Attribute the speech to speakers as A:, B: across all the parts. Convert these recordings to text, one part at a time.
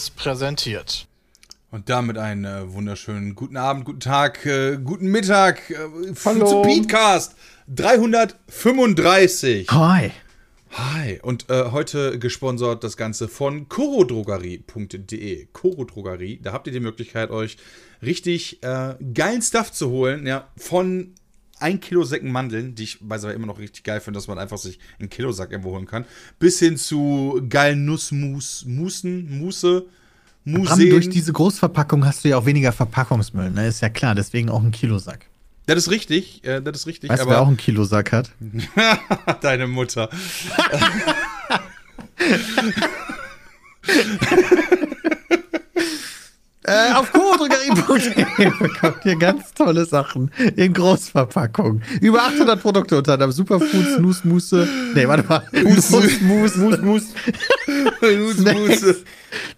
A: Seriös präsentiert.
B: Und damit einen äh, wunderschönen guten Abend, guten Tag, äh, guten Mittag äh,
C: Hallo.
B: zu Beatcast 335.
C: Hi.
B: Hi. Und äh, heute gesponsert das Ganze von chorodrogerie.de. Chorodrogerie, da habt ihr die Möglichkeit, euch richtig äh, geilen Stuff zu holen. Ja, von 1 Kilo Säcken Mandeln, die ich bei immer noch richtig geil finde, dass man einfach sich einen Kilosack irgendwo holen kann, bis hin zu geilen Nussmus, Musen,
C: Bram,
B: Museen.
C: durch diese Großverpackung hast du ja auch weniger Verpackungsmüll, ne? Ist ja klar, deswegen auch ein Kilosack.
B: Das ist richtig, äh, das ist richtig.
C: Weißt du, wer auch einen Kilosack hat?
B: deine Mutter.
C: Äh, auf kodrogerie.de bekommt ihr ganz tolle Sachen in Großverpackung. Über 800 Produkte unter anderem Superfoods, Nussmusse, nee, warte mal, Nussmus, Mus, Mus, Snacks,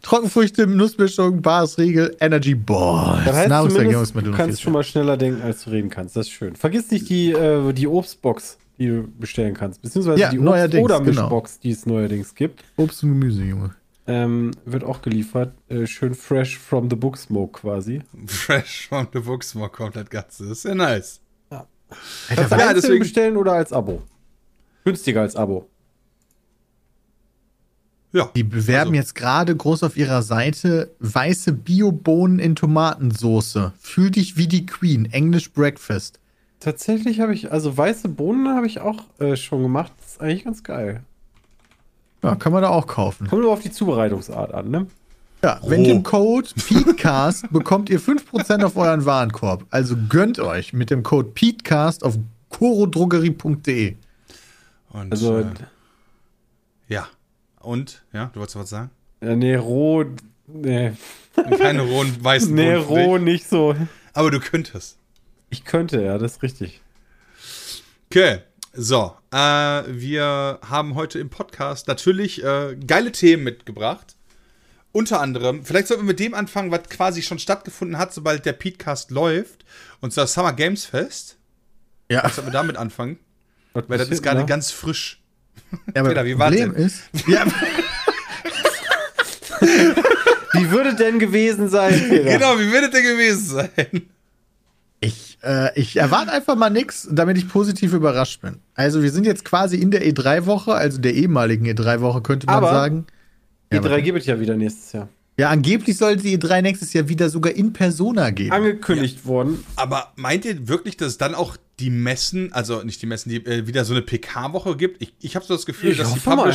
C: Trockenfrüchte, Nussmischung, Bars, Riegel, Energy Balls.
D: Das heißt
C: Nahrungsergänzungsmittel
D: du kannst schon mal schneller denken, als du reden kannst. Das ist schön. Vergiss nicht die, äh, die Obstbox, die du bestellen kannst. Beziehungsweise
C: Ja,
D: die
C: neuerdings,
D: oder
C: genau.
D: Mischbox, die es neuerdings gibt.
C: Obst und Gemüse, Junge.
D: Ähm, wird auch geliefert. Äh, schön fresh from the book smoke quasi.
B: Fresh from the Booksmore kommt das Ganze. Das ist ja nice.
C: Alter,
D: Kannst du
B: Ja,
D: einzeln
B: deswegen-
D: bestellen oder als Abo? Günstiger als Abo.
B: Ja.
C: Die bewerben
B: Also-
C: jetzt gerade groß auf ihrer Seite weiße Biobohnen in Tomatensoße. Fühl dich wie die Queen. English Breakfast.
D: Tatsächlich habe ich, also weiße Bohnen habe ich auch äh, schon gemacht. Das ist eigentlich ganz geil.
C: Ja, kann man da auch kaufen.
D: Kommt nur auf die Zubereitungsart an, ne?
C: Ja, mit dem Code PETECAST bekommt ihr 5% auf euren Warenkorb. Also gönnt euch mit dem Code PETECAST auf chorodrogerie.de.
B: Und,
D: Also,
B: äh, ja. Und, ja, du wolltest was sagen?
D: äh, nee, roh, nee,
B: Keine rohen weißen
D: nee, roh nicht so.
B: Aber du könntest.
D: Ich könnte, ja, das ist richtig.
B: Okay, so. Äh, wir haben heute im Podcast natürlich äh, geile Themen mitgebracht. Unter anderem, vielleicht sollten wir mit dem anfangen, was quasi schon stattgefunden hat, sobald der Podcast läuft. Und zwar Summer Games Fest.
C: Ja,
B: Sollten wir damit anfangen?
D: Was
B: Weil das ist gerade
D: da?
B: ganz frisch.
C: aber
B: Peter, wie
C: Problem
B: denn?
C: ist, ja,
D: Wie würde denn gewesen sein, Peter?
B: Genau, wie wird es denn gewesen sein?
C: Ich, äh, ich erwarte einfach mal nichts, damit ich positiv überrascht bin. Also wir sind jetzt quasi in der E3-Woche, also der ehemaligen E3-Woche, könnte man
D: Aber-
C: sagen.
D: Die
C: Ja,
D: drei
C: warte.
D: gibt es ja wieder nächstes Jahr.
C: Ja, angeblich sollte die E3 nächstes Jahr wieder sogar in Persona geben.
D: Angekündigt worden.
B: Aber meint ihr wirklich, dass es dann auch die Messen, also nicht die Messen, die äh, wieder so eine PK-Woche gibt? Ich, ich habe so das Gefühl,
D: Ich
B: dass die
D: hoffe mal.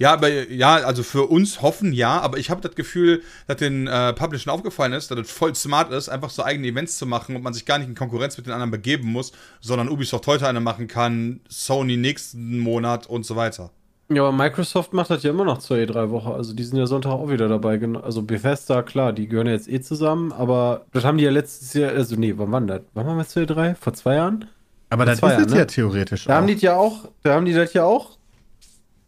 B: Ja, aber ja, also für uns hoffen ja, aber ich habe das Gefühl, dass den äh, Publishern aufgefallen ist, dass es voll smart ist, einfach so eigene Events zu machen und man sich gar nicht in Konkurrenz mit den anderen begeben muss, sondern Ubisoft heute eine machen kann, Sony nächsten Monat und so weiter.
D: Ja, aber Microsoft macht das ja immer noch zur E3-Woche. Also die sind ja Sonntag auch wieder dabei. Also Bethesda, klar, die gehören ja jetzt eh zusammen, aber das haben die ja letztes Jahr, also nee, wann war das? Wann waren wir zur E3? Vor zwei Jahren?
C: aber das ist
D: zwei Jahren,
C: jetzt
D: ne?
C: ja theoretisch
D: Da haben
C: auch.
D: die ja auch, da haben die das ja auch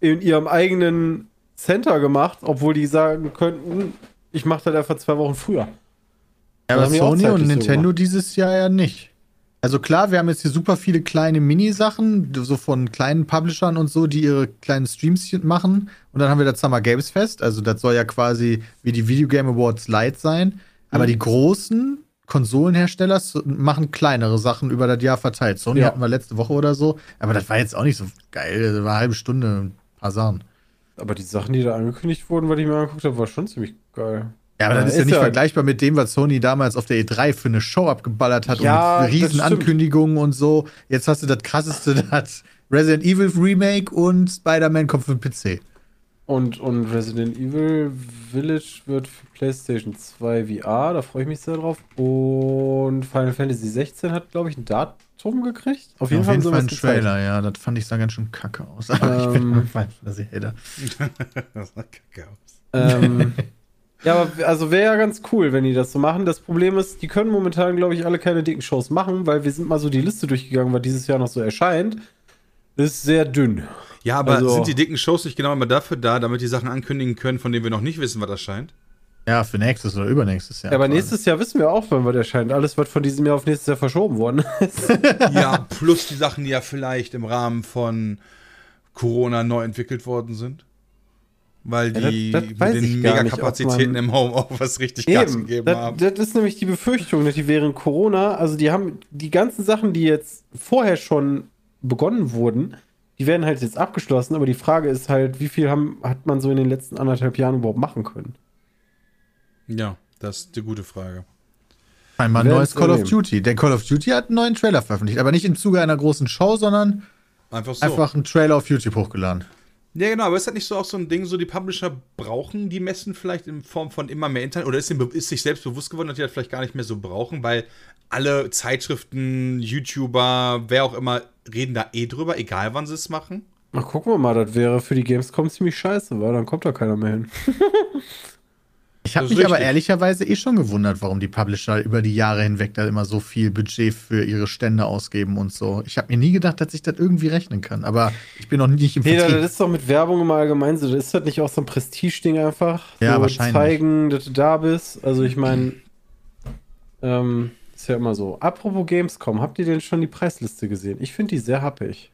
D: in ihrem eigenen Center gemacht, obwohl die sagen könnten, ich mache das einfach zwei Wochen früher.
C: Ja, aber Sony und
D: so
C: Nintendo
D: gemacht.
C: dieses Jahr ja nicht. Also klar, wir haben jetzt hier super viele kleine Mini-Sachen, so von kleinen Publishern und so, die ihre kleinen Streams machen. Und dann haben wir das Summer Games Fest. Also das soll ja quasi wie die Video Game Awards Light sein. Aber
D: Mhm.
C: die großen Konsolenhersteller machen kleinere Sachen über das Jahr verteilt. Sony
D: Ja.
C: hatten wir letzte Woche oder so. Aber das war jetzt auch nicht so geil. Das war eine halbe Stunde, Sachen.
D: Aber die Sachen, die da angekündigt wurden, was ich mir angeguckt habe, war schon ziemlich geil.
C: Ja, aber
D: Ja,
C: das ist ja
D: ist
C: nicht
D: ja-
C: vergleichbar mit dem, was Sony damals auf der E3 für eine Show abgeballert hat
D: Ja,
C: und mit riesen. Ankündigungen und so. Jetzt hast du das krasseste, das Resident Evil Remake und Spider-Man kommt für den PC.
D: Und, und Resident Evil Village wird für PlayStation 2 VR, da freue ich mich sehr drauf. Und Final Fantasy 16 hat, glaube ich, ein Datum gekriegt. Auf jeden
C: Auf
D: Fall
C: jeden Fall
D: sie
C: ein
D: gezeigt.
C: Trailer, ja. Das fand ich sah ganz schön kacke aus. Aber ich bin
D: Ähm.
C: ein Final Fantasy Hater.
B: Das sah kacke aus.
D: Ähm, ja, aber also wäre ja ganz cool, wenn die das so machen. Das Problem ist, die können momentan, glaube ich, alle keine dicken Shows machen, weil wir sind mal so die Liste durchgegangen, was dieses Jahr noch so erscheint. Ist sehr dünn.
B: Ja, aber
D: Also-
B: sind die dicken Shows nicht genau immer dafür da, damit die Sachen ankündigen können, von denen wir noch nicht wissen, was erscheint?
C: Ja, für nächstes oder übernächstes Jahr.
D: Ja, aber nächstes Jahr wissen wir auch, wann was erscheint. Alles, was von diesem Jahr auf nächstes Jahr verschoben worden ist.
B: Ja, plus die Sachen, die ja vielleicht im Rahmen von Corona neu entwickelt worden sind. weil
D: Ja,
B: die
D: das- das weiß
B: mit den Megakapazitäten im Homeoffice richtig Gas
D: Eben,
B: gegeben
D: das,
B: haben.
D: das ist nämlich die Befürchtung, dass die während Corona, also die haben die ganzen Sachen, die jetzt vorher schon begonnen wurden, die werden halt jetzt abgeschlossen, aber die Frage ist halt, wie viel haben, hat man so in den letzten anderthalb Jahren überhaupt machen können?
B: Ja, das ist eine gute Frage.
C: Einmal ein neues Call of. Duty. Der Call of Duty hat einen neuen Trailer veröffentlicht, aber nicht im Zuge einer großen Show, sondern
B: Einfach so.
C: einfach einen Trailer auf YouTube hochgeladen.
B: Ja, genau, aber ist das nicht so auch so ein Ding, so die Publisher brauchen die Messen vielleicht in Form von immer mehr Internet oder ist, dem, ist sich selbst bewusst geworden, dass die das vielleicht gar nicht mehr so brauchen, weil alle Zeitschriften, YouTuber, wer auch immer, reden da eh drüber, egal wann sie es machen?
D: Ach, gucken wir mal, das wäre für die Gamescom ziemlich scheiße, weil dann kommt da keiner mehr hin.
C: Ich habe mich aber
B: richtig.
C: ehrlicherweise eh schon gewundert, warum die Publisher über die Jahre hinweg da immer so viel Budget für ihre Stände ausgeben und so. Ich habe mir nie gedacht, dass ich das irgendwie rechnen kann. Aber ich bin noch nicht im
D: Peter,
C: Vertrieb.
D: das ist doch mit Werbung immer allgemein so. Das ist das nicht auch so ein Prestige-Ding einfach?
C: Ja,
D: so
C: wahrscheinlich.
D: Zeigen, dass du da bist. Also ich meine, ähm, ist ja immer so. Apropos Gamescom, habt ihr denn schon die Preisliste gesehen? Ich finde die sehr happig.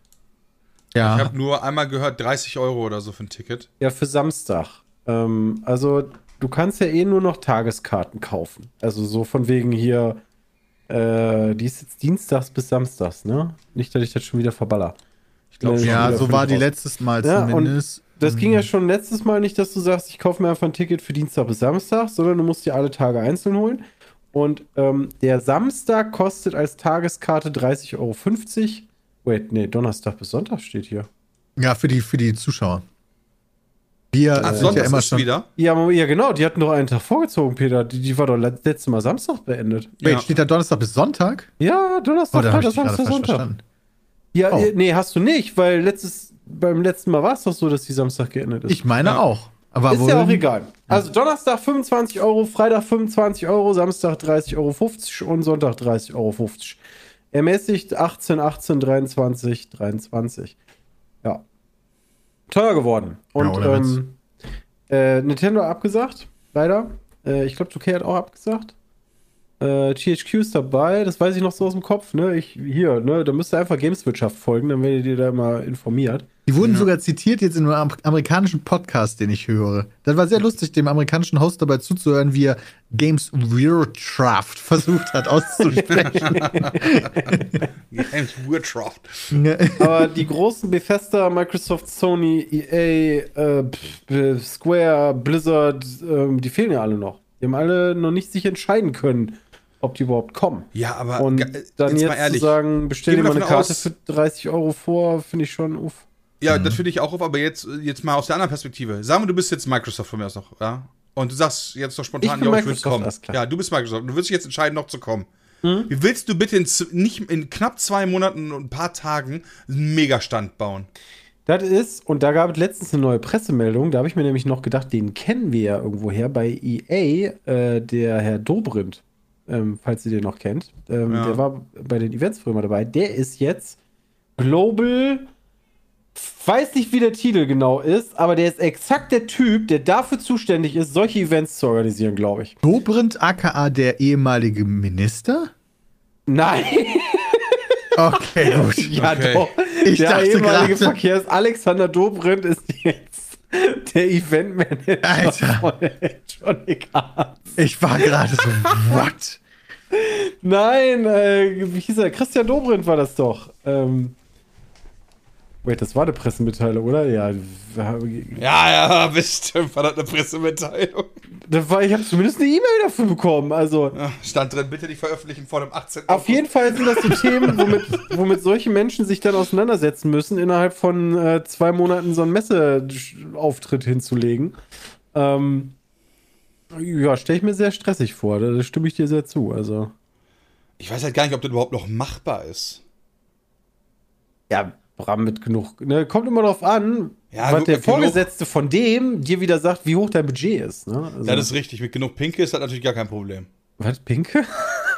B: Ich
C: Ja,
B: habe nur einmal gehört, 30 Euro oder so für ein Ticket.
D: Ja, für Samstag. Ähm, also du kannst ja eh nur noch Tageskarten kaufen. Also so von wegen hier, äh, die ist jetzt dienstags bis samstags, ne? Nicht, dass ich das schon wieder verballer.
B: Ich glaube
C: ja so war die
D: raus.
C: letztes Mal
D: Ja, und
C: zumindest.
D: Das ging ja schon letztes Mal nicht, dass du sagst, ich kaufe mir einfach ein Ticket für Dienstag bis Samstag, sondern du musst dir alle Tage einzeln holen. Und ähm, der Samstag kostet als Tageskarte 30,50 Euro. Wait, nee, Donnerstag bis Sonntag steht hier.
C: Ja, für die, für die Zuschauer. Wir
B: Ach,
C: sind
B: Sonntag
C: ja immer
B: ist
C: schon.
B: wieder.
D: Ja, ja, genau, die hatten doch einen Tag vorgezogen, Peter. Die, die war doch le- letztes Mal Samstag beendet.
C: Wait,
B: Ja.
C: steht da Donnerstag bis Sonntag?
D: Ja,
C: Oh,
D: Donnerstag,
C: ich
D: Freitag, Samstag, Sonntag.
C: verstanden.
D: Ja,
C: Oh.
D: äh, nee, hast du nicht, weil letztes, beim letzten Mal war es doch so, dass die Samstag geendet ist.
C: Ich meine
B: Ja.
C: auch. Aber
D: ist ja auch egal. Also Donnerstag 25 Euro, Freitag 25 Euro, Samstag 30,50 Euro und Sonntag 30,50 Euro. Ermäßigt 18, 18, 23, 23. Teuer geworden. Und
C: Ja,
D: ähm, äh, Nintendo hat abgesagt, leider. Äh, ich glaube, 2K hat auch abgesagt. Äh, THQ ist dabei, das weiß ich noch so aus dem Kopf, ne? Ich, hier, ne? Da müsst ihr einfach Gameswirtschaft folgen, dann werdet ihr da mal informiert.
C: Die wurden sogar zitiert jetzt in einem am- amerikanischen Podcast, den ich höre. Das war sehr lustig, dem amerikanischen Host dabei zuzuhören, wie er Games Wirtschaft versucht hat auszusprechen.
B: Games Wirtschaft.
D: Aber die großen Bethesda, Microsoft, Sony, EA, äh, äh, Square, Blizzard, ähm, die fehlen ja alle noch. Die haben alle noch nicht sich entscheiden können, ob die überhaupt kommen.
B: Ja, aber
D: Und
B: ge-
D: dann
B: jetzt
D: jetzt,
B: mal ehrlich.
D: zu sagen, bestell dir mal eine Karte
B: aus-
D: für 30 Euro vor, finde ich schon uff.
B: Ja, das finde ich auch auf, aber jetzt, jetzt mal aus der anderen Perspektive. Sagen wir, du bist jetzt Microsoft von mir aus noch, ja? Und du sagst jetzt doch spontan,
D: Ich
B: ja, ich will kommen. Ja, du bist Microsoft. Du willst dich jetzt entscheiden, noch zu kommen. Wie willst du bitte in, nicht in knapp zwei Monaten und ein paar Tagen einen Megastand bauen?
D: Das ist, und da gab es letztens eine neue Pressemeldung, da habe ich mir nämlich noch gedacht, den kennen wir ja irgendwoher bei EA, äh, der Herr Dobrindt, ähm, falls ihr den noch kennt. Ähm,
B: Ja.
D: Der war bei den Events früher mal dabei. Der ist jetzt Global, weiß nicht, wie der Titel genau ist, aber der ist exakt der Typ, der dafür zuständig ist, solche Events zu organisieren, glaube ich.
C: Dobrindt, aka der ehemalige Minister?
D: Nein,
C: Okay, gut.
D: ja
B: Okay.
D: doch.
C: Ich
D: der
C: dachte
D: ehemalige
C: gerade-
D: Verkehrs Alexander Dobrindt ist jetzt der Eventmanager
C: Alter.
D: von Electronic Arts.
C: Ich war gerade so, what?
D: Nein, äh, wie hieß er? Christian Dobrindt war das doch. Ähm, wait, das war eine Pressemitteilung, oder? Ja,
B: Ja, ja, bestimmt war das eine Pressemitteilung.
D: das war, ich habe zumindest eine E-Mail dafür bekommen. Also
B: Stand drin, bitte nicht veröffentlichen vor dem 18.
D: auf jeden Fall sind das so Themen, womit, womit solche Menschen sich dann auseinandersetzen müssen, innerhalb von äh, zwei Monaten so einen Messeauftritt hinzulegen. Ähm, ja, stelle ich mir sehr stressig vor. Da stimme ich dir sehr zu. Also
B: Ich weiß halt gar nicht, ob das überhaupt noch machbar ist.
D: Ja, Bram mit genug. Ne, kommt immer darauf an,
B: Ja,
D: was der
B: mit genug-
D: Vorgesetzte von dem dir wieder sagt, wie hoch dein Budget ist. Ne? Also,
B: Das ist richtig. Mit genug Pinke ist das natürlich gar kein Problem.
D: was, Pinke?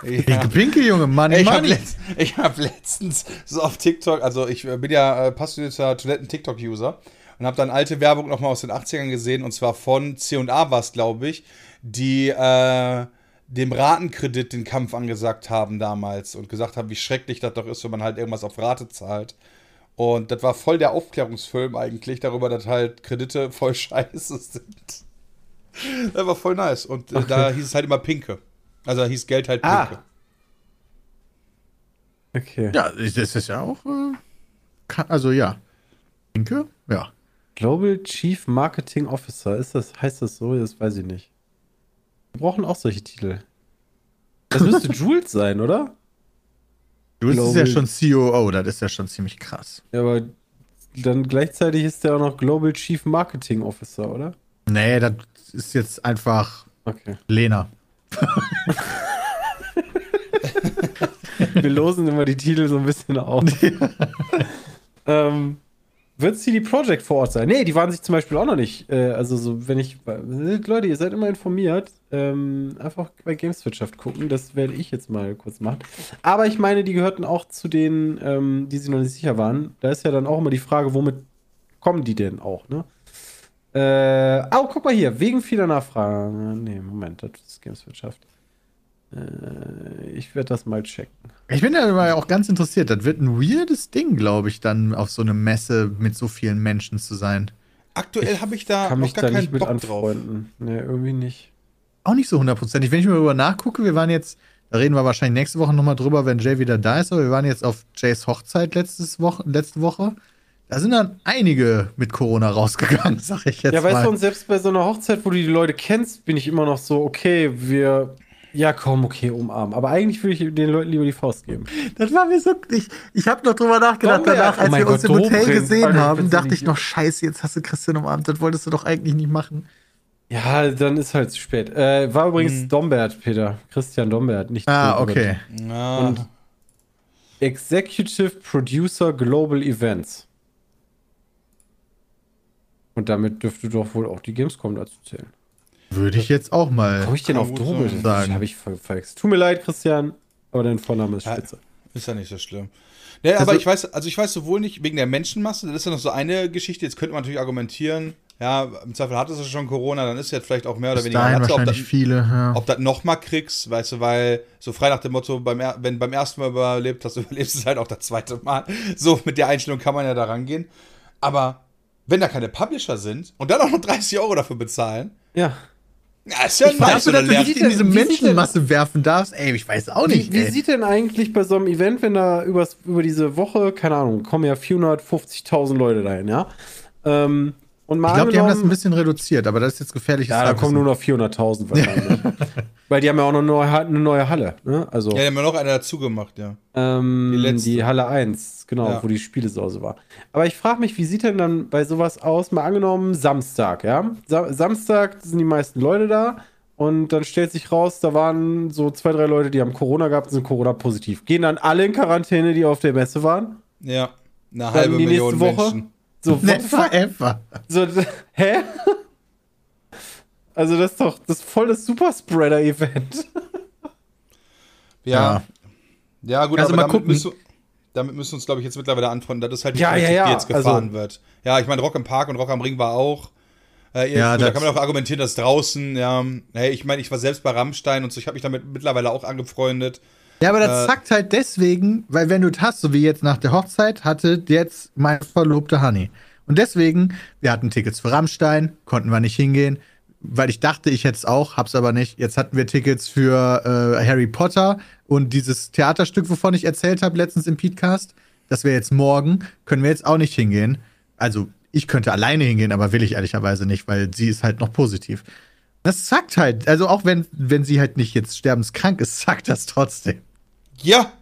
C: Pinke, Pinke, Junge, Mann,
B: ich habe letzt, hab letztens so auf TikTok, also ich äh, bin ja äh, passionierter Toiletten-TikTok-User und habe dann alte Werbung nochmal aus den 80ern gesehen und zwar von C&A war es, glaube ich, die äh, dem Ratenkredit den Kampf angesagt haben damals und gesagt haben, wie schrecklich das doch ist, wenn man halt irgendwas auf Rate zahlt. Und das war voll der Aufklärungsfilm eigentlich darüber, dass halt Kredite voll scheiße sind. Das war voll nice. Und äh, da hieß es halt immer Pinke. Also da hieß Geld halt
D: Ah.
B: Pinke.
D: Okay.
C: Ja, das ist ja auch. Äh, also ja. Pinke? Ja.
D: Global Chief Marketing Officer, ist das, heißt das so? Das weiß ich nicht. Wir brauchen auch solche Titel. Das müsste Jules sein, oder?
C: Du bist
D: Global-
C: ja schon COO, das ist ja schon ziemlich krass.
D: Ja, aber dann gleichzeitig ist der auch noch Global Chief Marketing Officer, oder?
C: Nee, das ist jetzt einfach
D: Okay.
C: Lena.
D: Wir losen immer die Titel so ein bisschen auf. ähm, wird CD Projekt vor Ort sein? Nee, die waren sich zum Beispiel auch noch nicht. Äh, also, so, wenn ich. Leute, ihr seid immer informiert. Ähm, einfach bei Gameswirtschaft gucken. Das werde ich jetzt mal kurz machen. Aber ich meine, die gehörten auch zu denen, ähm, die sich noch nicht sicher waren. Da ist ja dann auch immer die Frage, womit kommen die denn auch, ne? Äh, oh, guck mal hier, wegen vieler Nachfragen. Nee, Moment, das ist Gameswirtschaft. Äh, ich werde das mal checken.
C: Ich bin da mal auch ganz interessiert. Das wird ein weirdes Ding, glaube ich, dann auf so eine Messe mit so vielen Menschen zu sein.
B: Aktuell habe ich da
D: Kann
B: noch
D: mich
B: gar
D: da
B: keinen
D: nicht mit
B: Bock drauf.
D: anfreunden. Nee, irgendwie nicht.
C: Auch nicht so hundertprozentig. Wenn ich mal darüber nachgucke, wir waren jetzt, da reden wir wahrscheinlich nächste Woche nochmal drüber, wenn Jay wieder da ist, aber wir waren jetzt auf Jays Hochzeit letztes Woche, letzte Woche. Da sind dann einige mit Corona rausgegangen, sag ich jetzt
D: ja, weißt
C: mal.
D: du, und selbst bei so einer Hochzeit, wo du die Leute kennst, bin ich immer noch so, okay, wir. Ja, komm, okay, umarmen. Aber eigentlich würde ich den Leuten lieber die Faust geben.
C: Das war mir so. Ich, ich habe noch drüber nachgedacht,
D: Domberg.
C: danach, als
D: Oh
C: wir uns
D: Gott,
C: im Hotel
D: Dobrindt.
C: gesehen
D: Alter,
C: haben, dachte ich noch, scheiße, jetzt hast du Christian umarmt. Das wolltest du doch eigentlich nicht machen.
D: Ja, dann ist halt zu spät. Äh, war übrigens Dombert, Peter. Christian Dombert, nicht
C: Ah, okay.
B: Ja.
D: Und Executive Producer Global Events. Und damit dürfte doch wohl auch die Gamescom dazu zählen.
C: Würde ich jetzt auch mal.
D: Habe ich den
B: Kann
D: auf Dobel?
C: Sagen.
D: Habe ich ver verwechselt. Tut mir leid, Christian, aber dein Vorname ist
B: Ja.
D: spitze.
B: Ist ja nicht so schlimm. Ja, aber
C: Also-
B: ich weiß, also ich weiß sowohl nicht wegen der Menschenmasse, das ist ja noch so eine Geschichte, jetzt könnte man natürlich argumentieren, ja, im Zweifel hattest du schon Corona, dann ist jetzt vielleicht auch mehr oder weniger
C: dahin
B: ob
C: wahrscheinlich
B: das,
C: viele. Ja.
B: ob das nochmal kriegst, weißt du, weil so frei nach dem Motto, beim, wenn beim ersten Mal überlebt hast, überlebst du es halt auch das zweite Mal. So, mit der Einstellung kann man ja da rangehen. Aber wenn da keine Publisher sind und dann auch noch 30 Euro dafür bezahlen,
D: Ja.
B: Ja, ist ja
C: Dafür,
B: nice.
C: dass du nicht in diese Menschenmasse werfen darfst, ey, ich weiß auch nicht.
D: Wie, wie sieht denn eigentlich bei so einem Event, wenn da übers, über diese Woche, keine Ahnung, kommen ja 450.000 Leute dahin, ja? Ähm, und mal
C: ich glaube, die haben das ein bisschen reduziert, aber das ist jetzt gefährliches
D: Ja, da kommen nur noch 400.000 wahrscheinlich. Weil die haben ja auch noch eine eine neue Halle, ne? Also
B: Ja, die haben ja noch eine dazu gemacht, ja.
D: ähm,
B: die
D: die,
B: letzte.
D: Halle 1, genau,
B: Ja.
D: wo die Spielesause war. Aber ich frage mich, wie sieht denn dann bei sowas aus? Mal angenommen, Samstag, ja? Sa Samstag sind die meisten Leute da und dann stellt sich raus, da waren so zwei, drei Leute, die haben Corona gehabt und sind Corona-positiv. Gehen dann alle in Quarantäne, die auf der Messe waren?
B: Ja, eine halbe
D: die
B: Million
D: nächste Woche?
B: Menschen.
D: So, what the
C: Never
D: fuck?
C: ever.
D: So, hä? Also das ist doch das ist voll das Superspreader-Event.
B: Ja. Ja, gut,
C: Also
B: aber
C: mal
B: damit
C: gucken.
B: müssen, damit müssen wir uns, glaube ich, jetzt mittlerweile anfreunden. Das ist halt die
D: Ja, ja,
B: Politik,
D: ja,
B: die jetzt gefahren
D: also-
B: wird. Ja, ich meine, Rock im Park und Rock am Ring war auch. Äh,
C: Ja,
B: gut, da kann man auch argumentieren, dass draußen, ja, hey, ich meine, ich war selbst bei Rammstein und so, ich habe mich damit mittlerweile auch angefreundet.
C: Ja, aber das
B: Äh,
C: zackt halt deswegen, weil wenn du das hast, so wie jetzt nach der Hochzeit, hatte jetzt mein verlobter Honey. Und deswegen, wir hatten Tickets für Rammstein, konnten wir nicht hingehen, weil ich dachte, ich hätte es auch, hab's aber nicht. Jetzt hatten wir Tickets für äh, Harry Potter und dieses Theaterstück, wovon ich erzählt habe letztens im Podcast, das wäre jetzt morgen, können wir jetzt auch nicht hingehen. Also ich könnte alleine hingehen, aber will ich ehrlicherweise nicht, weil sie ist halt noch positiv. Das zackt halt, also auch wenn, wenn sie halt nicht jetzt sterbenskrank ist, zackt das trotzdem.
B: Ja,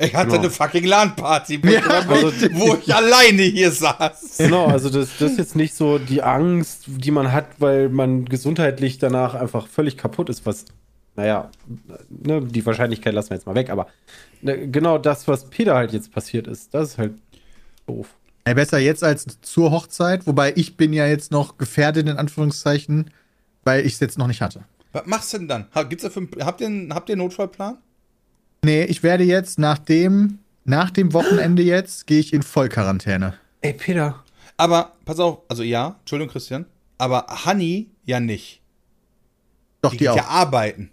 B: ich hatte
D: Genau.
B: eine fucking LAN-Party, wo,
C: Ja,
B: ich-
C: richtig.
B: wo ich alleine hier saß.
D: Genau, also das, das ist jetzt nicht so die Angst, die man hat, weil man gesundheitlich danach einfach völlig kaputt ist, was, naja, ne, die Wahrscheinlichkeit lassen wir jetzt mal weg, aber ne, genau das, was Peter halt jetzt passiert ist, das ist halt doof.
C: Ey, besser jetzt als zur Hochzeit, wobei ich bin ja jetzt noch gefährdet, in Anführungszeichen, weil ich es jetzt noch nicht hatte.
B: Was machst du denn dann? Gibt's dafür, einen- habt, ihr habt ihr einen Notfallplan?
C: Nee, ich werde jetzt nach dem, nach dem Wochenende jetzt, gehe ich in Vollquarantäne.
D: Ey, Peter.
B: Aber, pass auf, also ja, Entschuldigung, Christian, aber Honey ja nicht.
C: Doch,
B: Die,
C: die, auch.
B: ja arbeiten.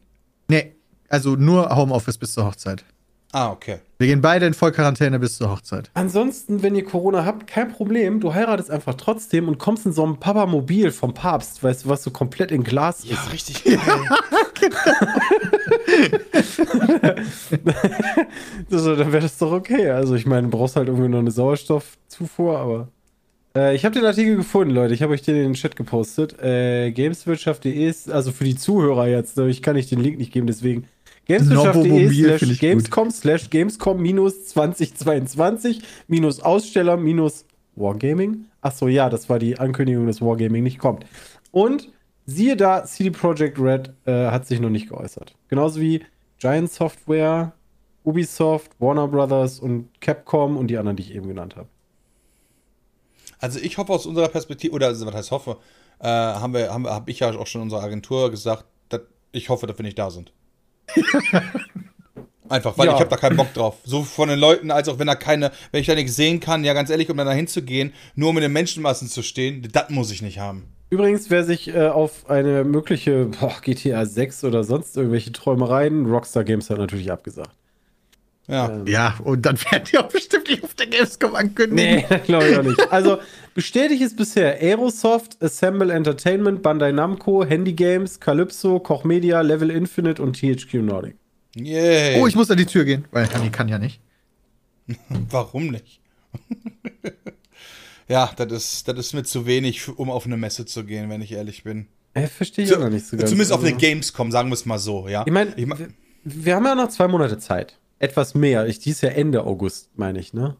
C: Nee, also nur Homeoffice bis zur Hochzeit.
B: Ah, okay.
C: Wir gehen beide in Vollquarantäne bis zur Hochzeit.
D: Ansonsten, wenn ihr Corona habt, kein Problem. Du heiratest einfach trotzdem und kommst in so ein Papamobil vom Papst, weißt du, was so komplett in Glas ist.
B: Ja, richtig geil.
D: Also, dann wäre das doch okay. Also, ich meine, du brauchst halt irgendwie noch eine Sauerstoffzufuhr, aber. Äh, ich habe den Artikel gefunden, Leute. Ich habe euch den in den Chat gepostet. Äh, Gameswirtschaft.de ist, also für die Zuhörer jetzt, ne, ich kann nicht den Link nicht geben, deswegen. Gameswirtschaft.de slash Gamescom slash Gamescom minus 2022 minus Aussteller minus Wargaming. Achso, ja, das war die Ankündigung, dass Wargaming nicht kommt. Und siehe da, CD Projekt Red äh, hat sich noch nicht geäußert. Genauso wie Giant Software, Ubisoft, Warner Brothers und Capcom und die anderen, die ich eben genannt habe.
B: Also ich hoffe aus unserer Perspektive, oder also was heißt hoffe, äh, haben wir, haben, habe ich ja auch schon unserer Agentur gesagt, dass ich hoffe, dass wir nicht da sind. Einfach, weil
D: Ja.
B: ich habe da keinen Bock drauf. So von den Leuten, als auch wenn da keine, wenn ich da nichts sehen kann, ja ganz ehrlich, um da hinzugehen, nur um in den Menschenmassen zu stehen, das muss ich nicht haben.
D: Übrigens, wer sich äh, auf eine mögliche boah, GTA 6 oder sonst irgendwelche Träumereien, Rockstar Games hat natürlich abgesagt.
B: Ja.
D: Ähm,
C: Ja, und dann werden die auch bestimmt nicht auf der Gamescom ankündigen.
D: Nee, glaube ich auch nicht. Also, bestätigt ist bisher Aerosoft, Assemble Entertainment, Bandai Namco, Handy Games, Calypso, Koch Media, Level Infinite und THQ Nordic.
B: Yay.
C: Oh, ich muss an die Tür gehen, weil Hanni kann ja nicht.
B: Warum nicht? ja, das ist, das ist mir zu wenig, um auf eine Messe zu gehen, wenn ich ehrlich bin.
D: Äh, verstehe ich
B: Zu-
D: auch noch nicht so ganz.
B: Zumindest auf
D: Also-
B: eine Gamescom, sagen wir es mal so, ja.
D: Ich meine,
B: Ich mein-
D: wir, wir haben ja noch zwei Monate Zeit. Etwas mehr. Ich, dies ja Ende August, meine ich, ne?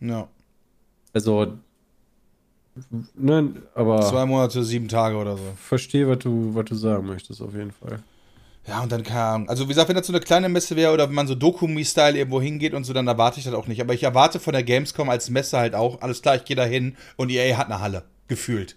B: ja.
D: Also, ne, aber
B: Zwei Monate, sieben Tage oder so.
D: verstehe, was du, was du sagen möchtest, auf jeden Fall.
B: Ja, und dann Ahnung. Also, wie gesagt, wenn das so eine kleine Messe wäre oder wenn man so Dokumi-Style irgendwo hingeht und so, dann erwarte ich das auch nicht. Aber ich erwarte von der Gamescom als Messe halt auch, alles klar, ich gehe da hin und EA hat eine Halle. Gefühlt.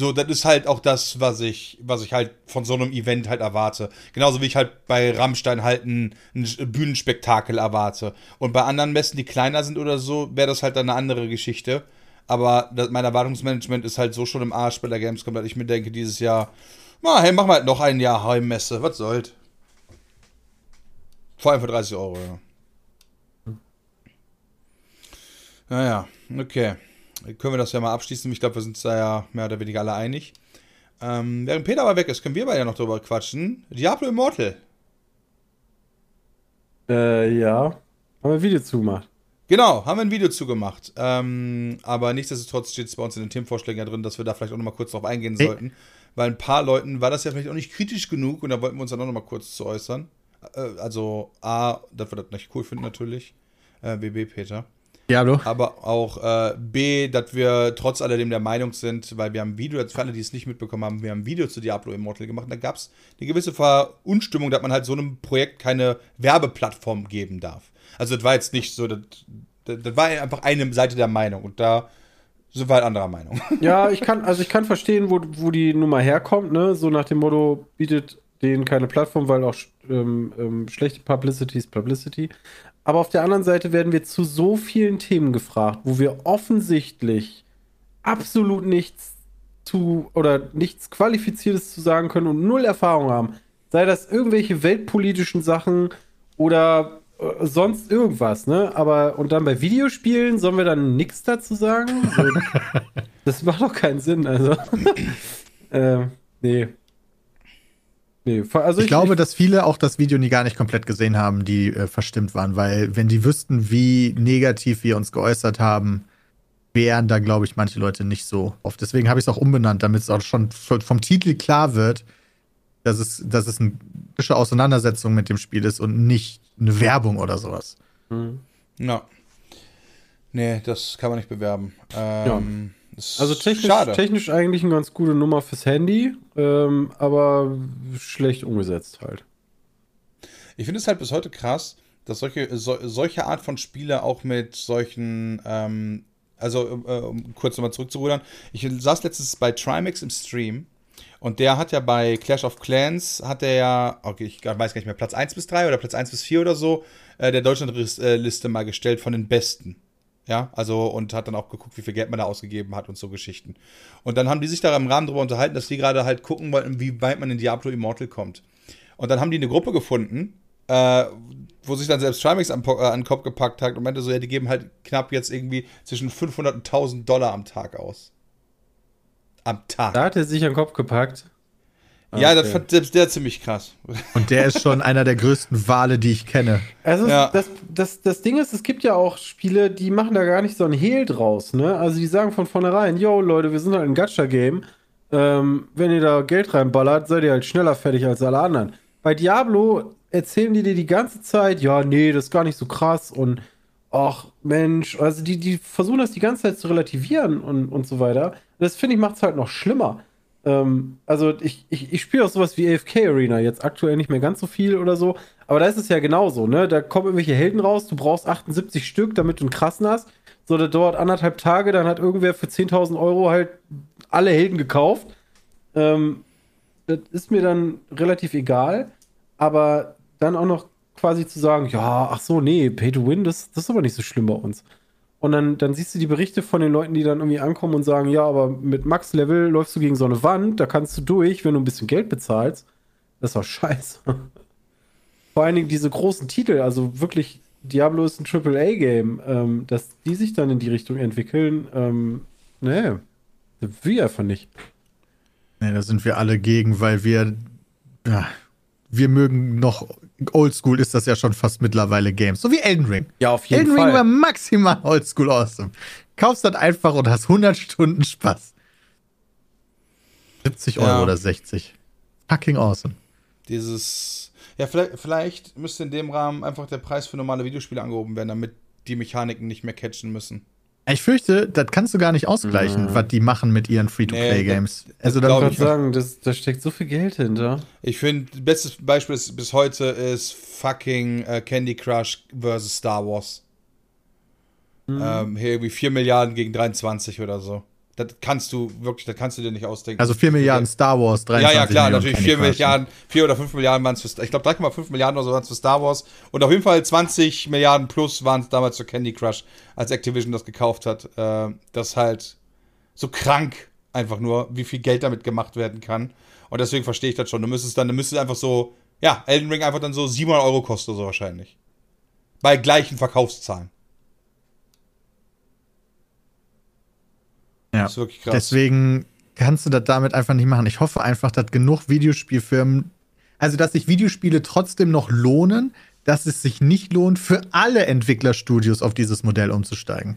B: So, das ist halt auch das, was ich, was ich halt von so einem Event halt erwarte. Genauso wie ich halt bei Rammstein halt ein, ein Bühnenspektakel erwarte. Und bei anderen Messen, die kleiner sind oder so, wäre das halt dann eine andere Geschichte. Aber das, mein Erwartungsmanagement ist halt so schon im Arsch bei der Gamescom, dass ich mir denke, dieses Jahr, na, hey, machen wir halt noch ein Jahr Heimmesse. Was soll's? Vor allem für 30 Euro, ja. Naja, okay. Können wir das ja mal abschließen. Ich glaube, wir sind uns da ja mehr oder weniger alle einig. Ähm, während Peter aber weg ist, können wir beide noch drüber quatschen. Diablo Immortal.
D: Äh, ja. Haben wir ein Video zugemacht.
B: Genau, haben wir ein Video zugemacht. Ähm, aber nichtsdestotrotz steht es bei uns in den Themenvorschlägen ja drin, dass wir da vielleicht auch nochmal kurz drauf eingehen
C: Hey.
B: sollten. Weil ein paar Leuten war das ja vielleicht auch nicht kritisch genug und da wollten wir uns dann auch nochmal kurz zu äußern. Äh, also A, dass wir das nicht cool finden natürlich. Äh, BB Peter.
C: Diablo.
B: Aber auch äh, B, dass wir trotz alledem der Meinung sind, weil wir haben ein Video, für alle, die es nicht mitbekommen haben, wir haben ein Video zu Diablo Immortal gemacht. Und da gab es eine gewisse Verunstimmung, dass man halt so einem Projekt keine Werbeplattform geben darf. Also das war jetzt nicht so, das war einfach eine Seite der Meinung und da sind wir halt anderer Meinung.
D: Ja, ich kann, also ich kann verstehen, wo, wo die Nummer herkommt, ne? So nach dem Motto, bietet denen keine Plattform, weil auch ähm, ähm, schlechte Publicity ist Publicity. Aber auf der anderen Seite werden wir zu so vielen Themen gefragt, wo wir offensichtlich absolut nichts zu oder nichts Qualifiziertes zu sagen können und null Erfahrung haben. Sei das irgendwelche weltpolitischen Sachen oder äh, sonst irgendwas, ne? Aber und dann bei Videospielen sollen wir dann nichts dazu sagen? So, das macht doch keinen Sinn, also. äh, nee. Nee, also
C: Ich glaube, dass viele auch das Video nie gar nicht komplett gesehen haben, die äh, verstimmt waren, weil wenn die wüssten, wie negativ wir uns geäußert haben, wären da, glaube ich, manche Leute nicht so oft. Deswegen habe ich es auch umbenannt, damit es auch schon vom Titel klar wird, dass es, dass es eine frische Auseinandersetzung mit dem Spiel ist und nicht eine Werbung oder sowas.
D: Mhm.
B: ja. Nee, das kann man nicht bewerben. Ähm, ist
D: Also technisch,
B: schade.
D: technisch eigentlich eine ganz gute Nummer fürs Handy, ähm, aber schlecht umgesetzt halt.
B: Ich finde es halt bis heute krass, dass solche, so, solche Art von Spiele auch mit solchen, ähm, also äh, um kurz nochmal zurückzurudern, ich saß letztens bei Trimax im Stream und der hat ja bei Clash of Clans, hat er ja, okay, ich weiß gar nicht mehr, Platz 1 bis 3 oder Platz 1 bis 4 oder so, äh, der Deutschlandliste mal gestellt von den Besten. Ja, also und hat dann auch geguckt, wie viel Geld man da ausgegeben hat und so Geschichten. Und dann haben die sich da im Rahmen drüber unterhalten, dass die gerade halt gucken wollten, wie weit man in Diablo Immortal kommt. Und dann haben die eine Gruppe gefunden, äh, wo sich dann selbst Trimax an, äh, an den Kopf gepackt hat und meinte so, ja, die geben halt knapp jetzt irgendwie zwischen 500 und 1000 Dollar am Tag aus. Am Tag.
D: Da hat er sich an den Kopf gepackt.
B: Ja, das
D: Okay.
B: fand selbst der ziemlich krass.
C: Und der ist schon einer der größten Wale, die ich kenne.
D: Also
B: Ja.
D: das, das, das Ding ist, es gibt ja auch Spiele, die machen da gar nicht so ein Hehl draus, ne? Also die sagen von vornherein, yo Leute, wir sind halt ein Gacha-Game. Ähm, wenn ihr da Geld reinballert, seid ihr halt schneller fertig als alle anderen. Bei Diablo erzählen die dir die ganze Zeit, ja, nee, das ist gar nicht so krass und ach Mensch, also die, die versuchen das die ganze Zeit zu relativieren und, und so weiter. Das finde ich macht es halt noch schlimmer. Ähm, also ich, ich, ich spiele auch sowas wie AFK Arena, jetzt aktuell nicht mehr ganz so viel oder so, aber da ist es ja genauso, ne? Da kommen irgendwelche Helden raus, du brauchst 78 Stück, damit du einen krassen hast. So, das dauert anderthalb Tage, dann hat irgendwer für 10.000 Euro halt alle Helden gekauft. Ähm, das ist mir dann relativ egal, aber dann auch noch quasi zu sagen, ja, ach so, nee, Pay to Win, das, das ist aber nicht so schlimm bei uns. Und dann, dann siehst du die Berichte von den Leuten, die dann irgendwie ankommen und sagen, ja, aber mit Max-Level läufst du gegen so eine Wand, da kannst du durch, wenn du ein bisschen Geld bezahlst. Das doch scheiße. Vor allen Dingen diese großen Titel, also wirklich, Diablo ist ein AAA-Game, ähm, dass die sich dann in die Richtung entwickeln, ähm, nee, das will ich einfach nicht.
C: Nee, da sind wir alle gegen, weil wir. Ja, wir mögen noch. Oldschool ist das ja schon fast mittlerweile Games. So wie Elden Ring.
D: Ja, auf
C: Elden Ring war maximal oldschool awesome. Kaufst das einfach und hast 100 Stunden Spaß. 70 Euro
B: Ja.
C: oder 60. Fucking awesome.
B: Dieses. Ja, vielleicht, vielleicht müsste in dem Rahmen einfach der Preis für normale Videospiele angehoben werden, damit die Mechaniken nicht mehr catchen müssen.
C: Ich fürchte, das kannst du gar nicht ausgleichen, was die machen mit ihren Free-to-Play-Games.
B: Nee,
C: also dann
D: Ich würde sagen, das, da steckt so viel Geld hinter.
B: Ich finde, bestes Beispiel ist, bis heute ist fucking äh, Candy Crush versus Star Wars. Ähm, hier irgendwie 4 Milliarden gegen 23 oder so. Das kannst du wirklich, das kannst du dir nicht ausdenken.
C: also 4 Milliarden Star Wars, 23
B: Ja, ja, klar,
C: Millionen
B: natürlich
C: Candy
B: 4
C: Crush.
B: Milliarden, 4 oder 5 Milliarden waren es für, ich glaube 3,5 Milliarden oder so waren es für Star Wars. Und auf jeden Fall 20 Milliarden plus waren es damals für Candy Crush, als Activision das gekauft hat. Äh, das ist halt so krank einfach nur, wie viel Geld damit gemacht werden kann. Und deswegen verstehe ich das schon. Du müsstest dann, du müsstest einfach so, ja, Elden Ring einfach dann so 700 Euro kosten oder so wahrscheinlich. Bei gleichen Verkaufszahlen.
C: Ja.
B: Das ist wirklich krass.
C: Deswegen kannst du das damit einfach nicht machen. Ich hoffe einfach, dass genug Videospielfirmen, also dass sich Videospiele trotzdem noch lohnen, dass es sich nicht lohnt, für alle Entwicklerstudios auf dieses Modell umzusteigen.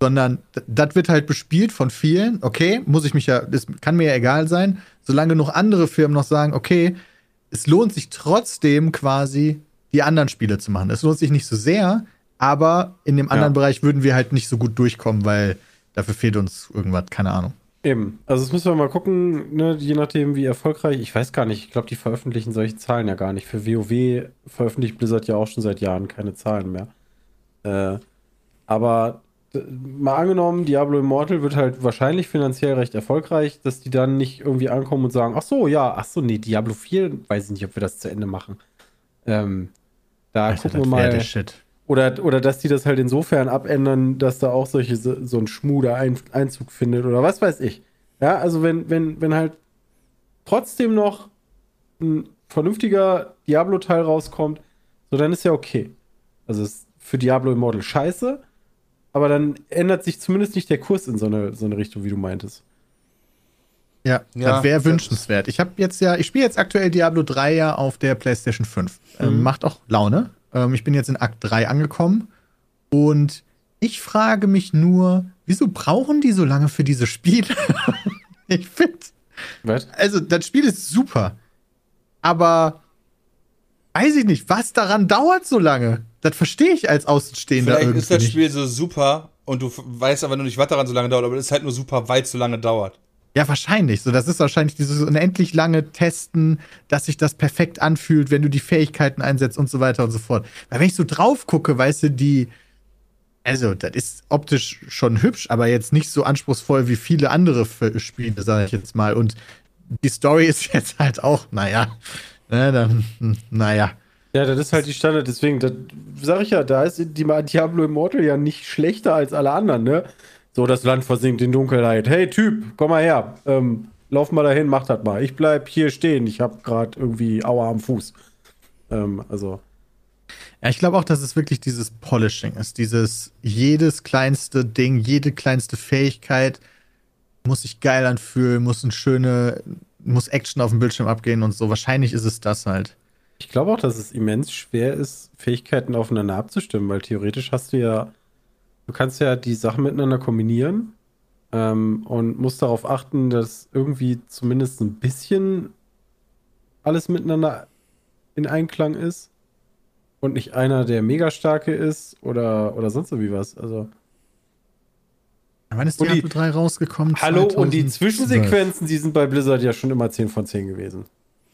C: Sondern das wird halt bespielt von vielen. Okay, muss ich mich ja, das kann mir ja egal sein, solange noch andere Firmen noch sagen, okay, es lohnt sich trotzdem quasi, die anderen Spiele zu machen. Es lohnt sich nicht so sehr, aber in dem anderen Bereich würden wir halt nicht so gut durchkommen, weil dafür fehlt uns irgendwas, keine Ahnung.
D: Eben. Also, das müssen wir mal gucken, ne, je nachdem, wie erfolgreich. Ich weiß gar nicht, ich glaube, die veröffentlichen solche Zahlen ja gar nicht. Für WoW veröffentlicht Blizzard ja auch schon seit Jahren keine Zahlen mehr. Äh, aber mal angenommen, Diablo Immortal wird halt wahrscheinlich finanziell recht erfolgreich, dass die dann nicht irgendwie ankommen und sagen: Ach so, ja, ach so, nee, Diablo 4, weiß ich nicht, ob wir das zu Ende machen. Ähm, da
C: Alter,
D: gucken wir mal.
C: der Shit.
D: Oder, oder dass die das halt insofern abändern, dass da auch solche, so ein Schmuder ein, Einzug findet oder was weiß ich. Ja, also wenn, wenn, wenn halt trotzdem noch ein vernünftiger Diablo-Teil rauskommt, so dann ist ja okay. Also ist für Diablo Immortal scheiße, aber dann ändert sich zumindest nicht der Kurs in so eine, so eine Richtung, wie du meintest.
C: Ja,
B: Ja,
C: das wäre wünschenswert. Ich habe jetzt ja, ich spiele jetzt aktuell Diablo 3 ja auf der PlayStation 5. Ähm,
D: Mhm.
C: macht auch Laune. Ähm, ich bin jetzt in Akt 3 angekommen und ich frage mich nur, wieso brauchen die so lange für diese Spiele? ich finde, also das Spiel ist super, aber weiß ich nicht, was daran dauert so lange? Das verstehe ich als Außenstehender
B: Vielleicht ist das
C: nicht.
B: Spiel so super und du weißt aber nur nicht, was daran so lange dauert, aber es ist halt nur super, weil es so lange dauert.
C: Ja, wahrscheinlich. So, das ist wahrscheinlich dieses unendlich lange Testen, dass sich das perfekt anfühlt, wenn du die Fähigkeiten einsetzt und so weiter und so fort. Weil wenn ich so drauf gucke, weißt du, die, also, das ist optisch schon hübsch, aber jetzt nicht so anspruchsvoll wie viele andere Spiele, sage ich jetzt mal. Und die Story ist jetzt halt auch, naja, ne, dann, naja.
D: Ja, das ist halt die Standard, deswegen, das sag ich ja, da ist die Diablo Immortal ja nicht schlechter als alle anderen, ne? So, das Land versinkt in Dunkelheit. Hey, Typ, komm mal her. Ähm, lauf mal dahin, mach das mal. Ich bleib hier stehen. Ich hab grad irgendwie Aua am Fuß. Ähm, also.
C: Ja, ich glaube auch, dass es wirklich dieses Polishing ist. Dieses jedes kleinste Ding, jede kleinste Fähigkeit muss sich geil anfühlen, muss ein schöne, muss Action auf dem Bildschirm abgehen und so. Wahrscheinlich ist es das halt.
D: Ich glaube auch, dass es immens schwer ist, Fähigkeiten aufeinander abzustimmen, weil theoretisch hast du ja, du kannst ja die Sachen miteinander kombinieren ähm, und musst darauf achten, dass irgendwie zumindest ein bisschen alles miteinander in Einklang ist und nicht einer, der mega starke ist oder, oder sonst irgendwie was. Also.
C: Wann ist
D: Und die-
C: Diablo 3 rausgekommen?
D: Hallo, und die
C: 2012.
D: Zwischensequenzen, die sind bei Blizzard ja schon immer 10 von 10 gewesen.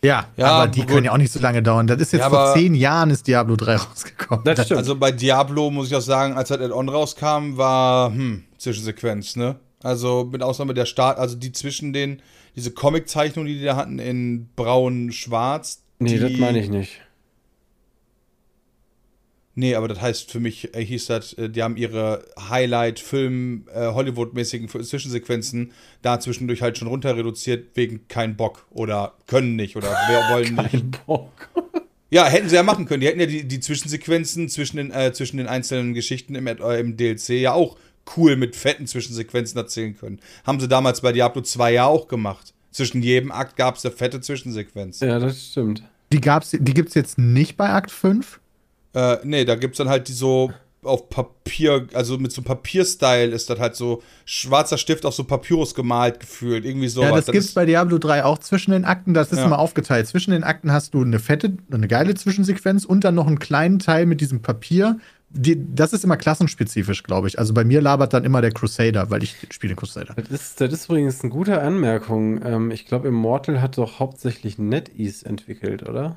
C: Ja,
B: Ja,
C: aber die
B: gut.
C: können ja auch nicht so lange dauern. Das ist jetzt
B: Ja,
C: vor zehn Jahren ist Diablo 3 rausgekommen.
D: Das stimmt.
B: Also bei Diablo muss ich auch sagen, als das Add-on rauskam, war hm, Zwischensequenz, ne? Also mit Ausnahme der Start, also die zwischen den, diese Comic-Zeichnungen, die die da hatten in braun, schwarz.
D: nee, das meine ich nicht.
B: Nee, aber das heißt für mich, äh, hieß das, äh, die haben ihre Highlight-Film, äh, Hollywood-mäßigen Zwischensequenzen da zwischendurch halt schon runter reduziert, wegen kein Bock oder können nicht oder wer wollen nicht.
D: Kein Bock.
B: Ja, hätten sie ja machen können. Die hätten ja die, die Zwischensequenzen zwischen den, äh, zwischen den einzelnen Geschichten im, äh, im DLC ja auch cool mit fetten Zwischensequenzen erzählen können. Haben sie damals bei Diablo 2 ja auch gemacht. Zwischen jedem Akt gab es eine fette Zwischensequenz.
D: Ja, das stimmt.
C: Die, gab's, die gibt's jetzt nicht bei Akt 5?
B: Äh, nee, da gibt's dann halt die so auf Papier, also mit so Papierstyle ist das halt so schwarzer Stift auf so Papyrus gemalt gefühlt. Irgendwie so.
C: ja, das, gibt's bei Diablo 3 auch zwischen den Akten. Das ist
B: Ja.
C: immer aufgeteilt. Zwischen den Akten hast du eine fette, eine geile Zwischensequenz und dann noch einen kleinen Teil mit diesem Papier. Die, das ist immer klassenspezifisch, glaube ich. Also bei mir labert dann immer der Crusader, weil ich spiele den Crusader.
D: Das ist, das ist übrigens eine gute Anmerkung. Ähm, ich glaube, Immortal hat doch hauptsächlich NetEase entwickelt, oder?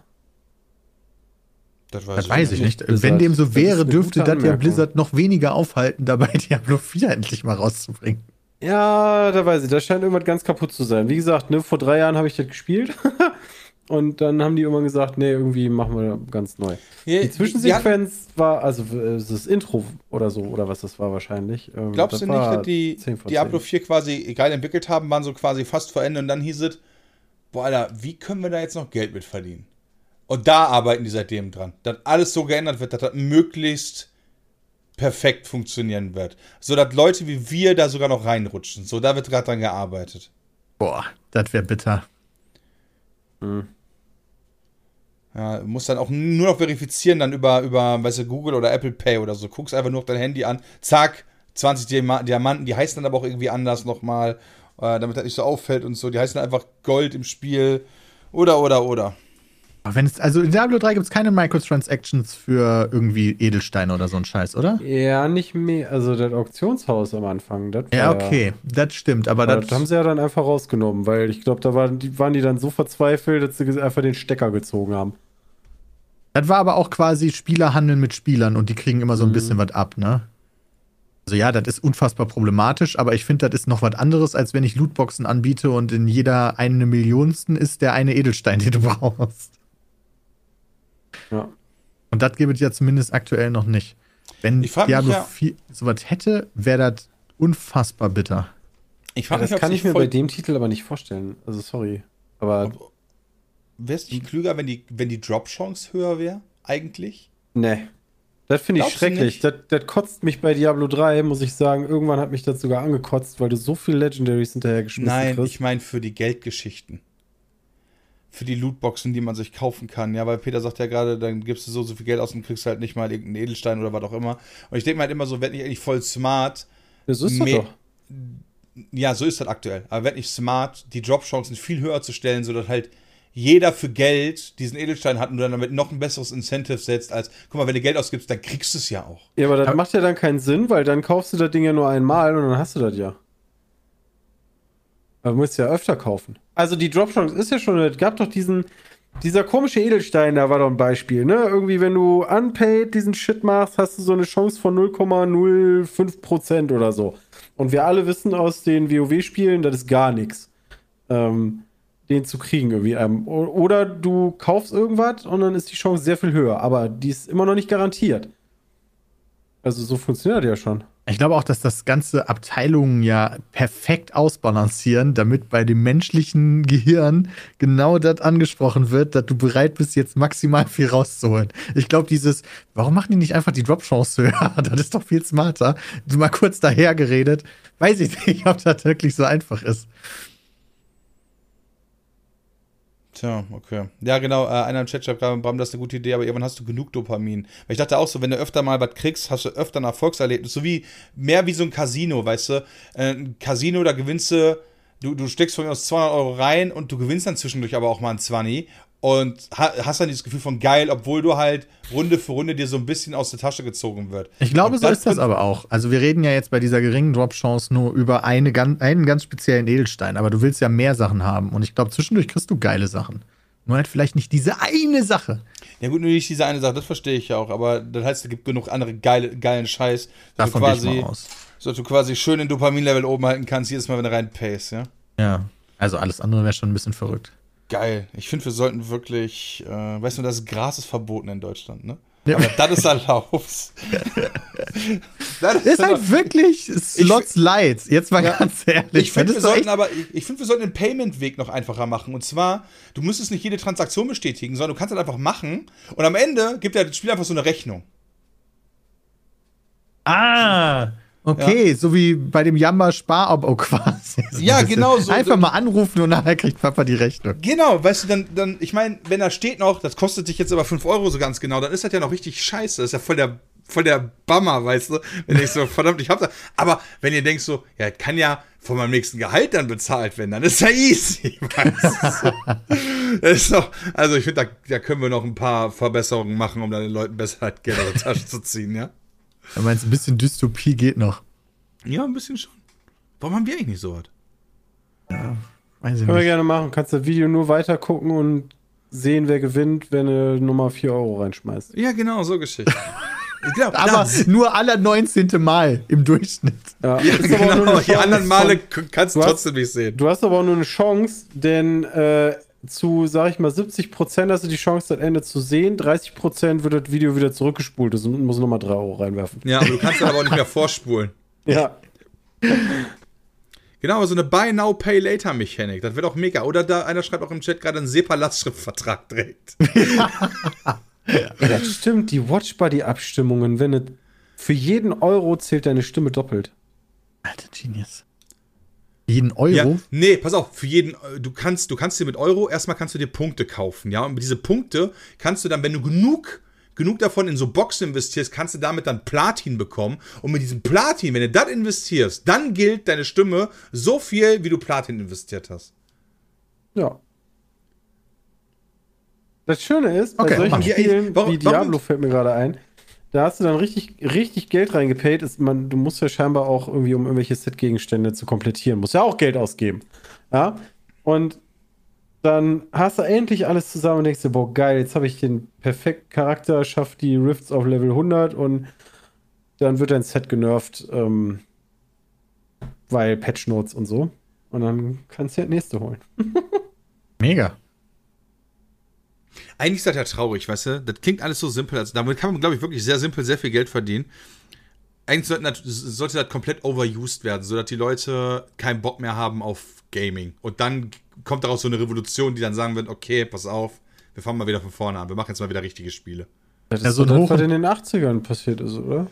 B: Das weiß,
C: Das weiß ich nicht.
D: Blizzard.
C: Wenn dem so
D: Das
C: wäre,
D: eine
C: dürfte das ja. Blizzard noch weniger aufhalten, dabei Diablo 4 endlich mal rauszubringen.
D: Ja, da weiß ich. Da scheint irgendwas ganz kaputt zu sein. Wie gesagt, ne, vor drei Jahren habe ich das gespielt. Und dann haben die irgendwann gesagt, nee, irgendwie machen wir ganz neu.
B: Ja,
D: Die Zwischensequenz war, also äh, das Intro oder so, oder was das war wahrscheinlich. ähm,
B: Glaubst
D: das
B: du nicht, dass die
D: 10 von
B: Diablo
D: 10.
B: 4 quasi geil entwickelt haben, waren so quasi fast vor Ende und dann hieß es, boah, Alter, wie können wir da jetzt noch Geld mit verdienen? Und da arbeiten die seitdem dran, dass alles so geändert wird, dass das möglichst perfekt funktionieren wird. So dass Leute wie wir da sogar noch reinrutschen. So, da wird gerade dran gearbeitet.
C: Boah, das wäre bitter.
B: Ja, musst dann auch nur noch verifizieren, dann über, über, weißt du, Google oder Apple Pay oder so. Guckst einfach nur auf dein Handy an, zack, 20 Diama Diamanten, die heißen dann aber auch irgendwie anders nochmal, äh, damit das nicht so auffällt und so. Die heißen einfach Gold im Spiel. Oder, oder, oder.
C: Wenn es, also in Diablo 3 gibt es keine Microtransactions für irgendwie Edelsteine oder so ein Scheiß, oder?
D: Ja, nicht mehr. Also das Auktionshaus am Anfang.
C: Ja, okay, das stimmt, aber
D: Aber
C: das,
D: das haben sie ja dann einfach rausgenommen, weil ich glaube, da waren die, waren die dann so verzweifelt, dass sie einfach den Stecker gezogen haben.
C: das war aber auch quasi Spieler handeln mit Spielern und die kriegen immer so ein
D: Mhm.
C: bisschen was ab, ne? Also ja, das ist unfassbar problematisch, aber ich finde, das ist noch was anderes, als wenn ich Lootboxen anbiete und in jeder eine Millionsten ist der eine Edelstein, den du brauchst.
D: Ja.
C: Und das gibt es ja zumindest aktuell noch nicht. Wenn
B: Ich
C: Diablo
B: ja-
C: 4 sowas hätte, wäre das unfassbar bitter.
B: Ich
D: Ja, das
B: mich,
D: kann ich mir bei dem Titel aber nicht vorstellen. Also sorry. Aber
B: Wäre es nicht klüger, wenn die, wenn die Drop-Chance höher wäre, eigentlich?
D: ne. Das finde ich
B: du
D: schrecklich. Das, das kotzt mich bei Diablo 3, muss ich sagen. Irgendwann hat mich das sogar angekotzt, weil du so viel Legendaries hinterhergeschmissen
B: Nein,
D: kriegst.
B: ich meine für die Geldgeschichten. Für die Lootboxen, die man sich kaufen kann. Ja, weil Peter sagt ja gerade, dann gibst du so, so viel Geld aus und kriegst halt nicht mal irgendeinen Edelstein oder was auch immer. Und ich denke mir halt immer so, wenn ich eigentlich voll smart,
D: das ist doch
B: mehr-
D: doch.
B: ja, so ist das aktuell. Aber wenn ich smart, die Drop-Chancen viel höher zu stellen, sodass halt jeder für Geld diesen Edelstein hat und dann damit noch ein besseres Incentive setzt, als, guck mal, wenn du Geld ausgibst, dann kriegst du es ja auch.
D: Ja, aber das
C: Aber-
D: macht ja dann keinen Sinn, weil dann kaufst du das Ding ja nur einmal und dann hast du das ja. Aber du musst ja öfter kaufen. Also die Drop-Chance ist ja schon, es gab doch diesen, dieser komische Edelstein, da war doch ein Beispiel, ne? Irgendwie, wenn du unpaid diesen Shit machst, hast du so eine Chance von 0,05% oder so. Und wir alle wissen aus den WoW-Spielen, das ist gar nichts. Ähm, den zu kriegen irgendwie. Ähm, oder du kaufst irgendwas und dann ist die Chance sehr viel höher, aber die ist immer noch nicht garantiert. Also so funktioniert ja schon.
C: Ich glaube auch, dass das ganze Abteilungen ja perfekt ausbalancieren, damit bei dem menschlichen Gehirn genau das angesprochen wird, dass du bereit bist, jetzt maximal viel rauszuholen. Ich glaube, dieses, warum machen die nicht einfach die Drop-Chance höher? Das ist doch viel smarter. Du mal kurz daher geredet. Weiß ich nicht, ob das wirklich so einfach ist.
B: Tja, okay. Ja, genau. Äh, einer im Chat schreibt gerade, Bram, das ist eine gute Idee, aber irgendwann hast du genug Dopamin. Weil ich dachte auch so, wenn du öfter mal was kriegst, hast du öfter ein Erfolgserlebnis. So wie, mehr wie so ein Casino, weißt du? Äh, ein Casino, da gewinnst du, du, du steckst von mir aus 200 Euro rein und du gewinnst dann zwischendurch aber auch mal ein 20 und ha hast dann dieses Gefühl von geil, obwohl du halt Runde für Runde dir so ein bisschen aus der Tasche gezogen wird.
C: Ich glaube, so ist das aber auch. Also wir reden ja jetzt bei dieser geringen Drop-Chance nur über eine, einen ganz speziellen Edelstein, aber du willst ja mehr Sachen haben und ich glaube, zwischendurch kriegst du geile Sachen. Nur halt vielleicht nicht diese eine Sache.
B: Ja gut, nur nicht diese eine Sache, das verstehe ich ja auch, aber das heißt, es gibt genug andere geile, geilen Scheiß, dass du
C: Davon ich
B: quasi,
C: mal aus.
B: so du quasi schön den Dopaminlevel oben halten kannst, jedes Mal, wenn du reinpayst, ja.
C: Ja. Also alles andere wäre schon ein bisschen verrückt.
B: Geil. Ich finde, wir sollten wirklich, äh, weißt du, das Gras ist verboten in Deutschland, ne?
C: Ja.
B: Aber das ist erlaubt. das
C: Ist halt wirklich Slots Light. Jetzt mal ganz ehrlich.
B: Ich finde, wir
C: ist
B: sollten aber, ich, ich finde, wir sollten den Payment-Weg noch einfacher machen. Und zwar, du müsstest nicht jede Transaktion bestätigen, sondern du kannst das einfach machen. Und am Ende gibt ja das Spiel einfach so eine Rechnung.
C: Ah, okay, so wie bei dem Jammer Sparabo quasi. So
B: Ja, genau so.
C: Einfach mal anrufen und nachher kriegt Papa die Rechnung.
B: Genau, weißt du, dann, dann ich meine, wenn da steht noch, das kostet dich jetzt aber 5 Euro so ganz genau, dann ist das ja noch richtig scheiße. Das ist ja voll der, voll der Bummer, weißt du? Wenn ich so, verdammt, ich hab das. Aber wenn ihr denkt so, ja, das kann ja von meinem nächsten Gehalt dann bezahlt werden, dann ist ja easy, weißt du? Das ist doch, also ich finde, da, da können wir noch ein paar Verbesserungen machen, um dann den Leuten besser halt Geld aus der Tasche zu ziehen, ja?
C: Du meinst, ein bisschen Dystopie geht noch.
B: Ja, ein bisschen schon. Warum haben wir eigentlich nicht so was?
C: Weiß ich
D: Können wir
C: nicht.
D: gerne machen. Kannst das Video nur weiter gucken und sehen, wer gewinnt, wenn du Nummer 4 Euro reinschmeißt.
B: Ja, genau, so Geschichte. genau,
C: Aber
B: da-
C: nur aller 19. Mal im Durchschnitt.
D: Ja,
B: ja, genau,
D: eine
B: die anderen Male kannst du
D: Du hast-
B: trotzdem nicht sehen.
D: Du hast aber auch nur eine Chance, denn äh, zu, sag ich mal, 70% hast du die Chance, das Ende zu sehen. 30% wird das Video wieder zurückgespult. Das muss nochmal 3 Euro reinwerfen.
B: Ja, aber du kannst dann aber auch nicht mehr vorspulen.
D: Ja.
B: Genau, so eine Buy Now Pay Later Mechanik, das wird auch mega. Oder da einer schreibt auch im Chat gerade einen SEPA-Lastschriftvertrag direkt.
D: Das stimmt, die Watch Buddy Abstimmungen, wenn es für jeden Euro zählt deine Stimme doppelt.
C: Alter Genius. Jeden Euro?
B: Ja, nee, pass auf, für jeden, äh, du kannst, du kannst dir mit Euro, erstmal kannst du dir Punkte kaufen, ja. Und diese Punkte kannst du dann, wenn du genug, genug davon in so Boxen investierst, kannst du damit dann Platin bekommen. Und mit diesem Platin, wenn du das investierst, dann gilt deine Stimme so viel, wie du Platin investiert hast.
D: Ja. Das Schöne ist, bei
C: Okay,
D: solchen Spielen
B: warum-
D: wie Diablo
B: warum-
D: fällt mir gerade ein, da hast du dann richtig, richtig Geld reingepaid. Ist man, du musst ja scheinbar auch irgendwie, um irgendwelche Set-Gegenstände zu komplettieren, musst ja auch Geld ausgeben. Ja. Und dann hast du endlich alles zusammen und denkst dir, boah, geil, jetzt habe ich den perfekten Charakter, schaff die Rifts auf Level 100 und dann wird dein Set genervt, ähm, weil Patch Notes und so. Und dann kannst du ja das nächste holen.
C: Mega.
B: Eigentlich ist das ja traurig, weißt du? Das klingt alles so simpel. Also damit kann man, glaube ich, wirklich sehr simpel sehr viel Geld verdienen. Eigentlich sollte das, sollte das komplett overused werden, sodass die Leute keinen Bock mehr haben auf Gaming. Und dann kommt daraus so eine Revolution, die dann sagen wird, okay, pass auf, wir fangen mal wieder von vorne an. Wir machen jetzt mal wieder richtige Spiele.
D: Das
C: Ja,
D: ist
C: so
D: so
C: ein
D: das,
C: Hoch-
D: was in den 80ern passiert ist, oder?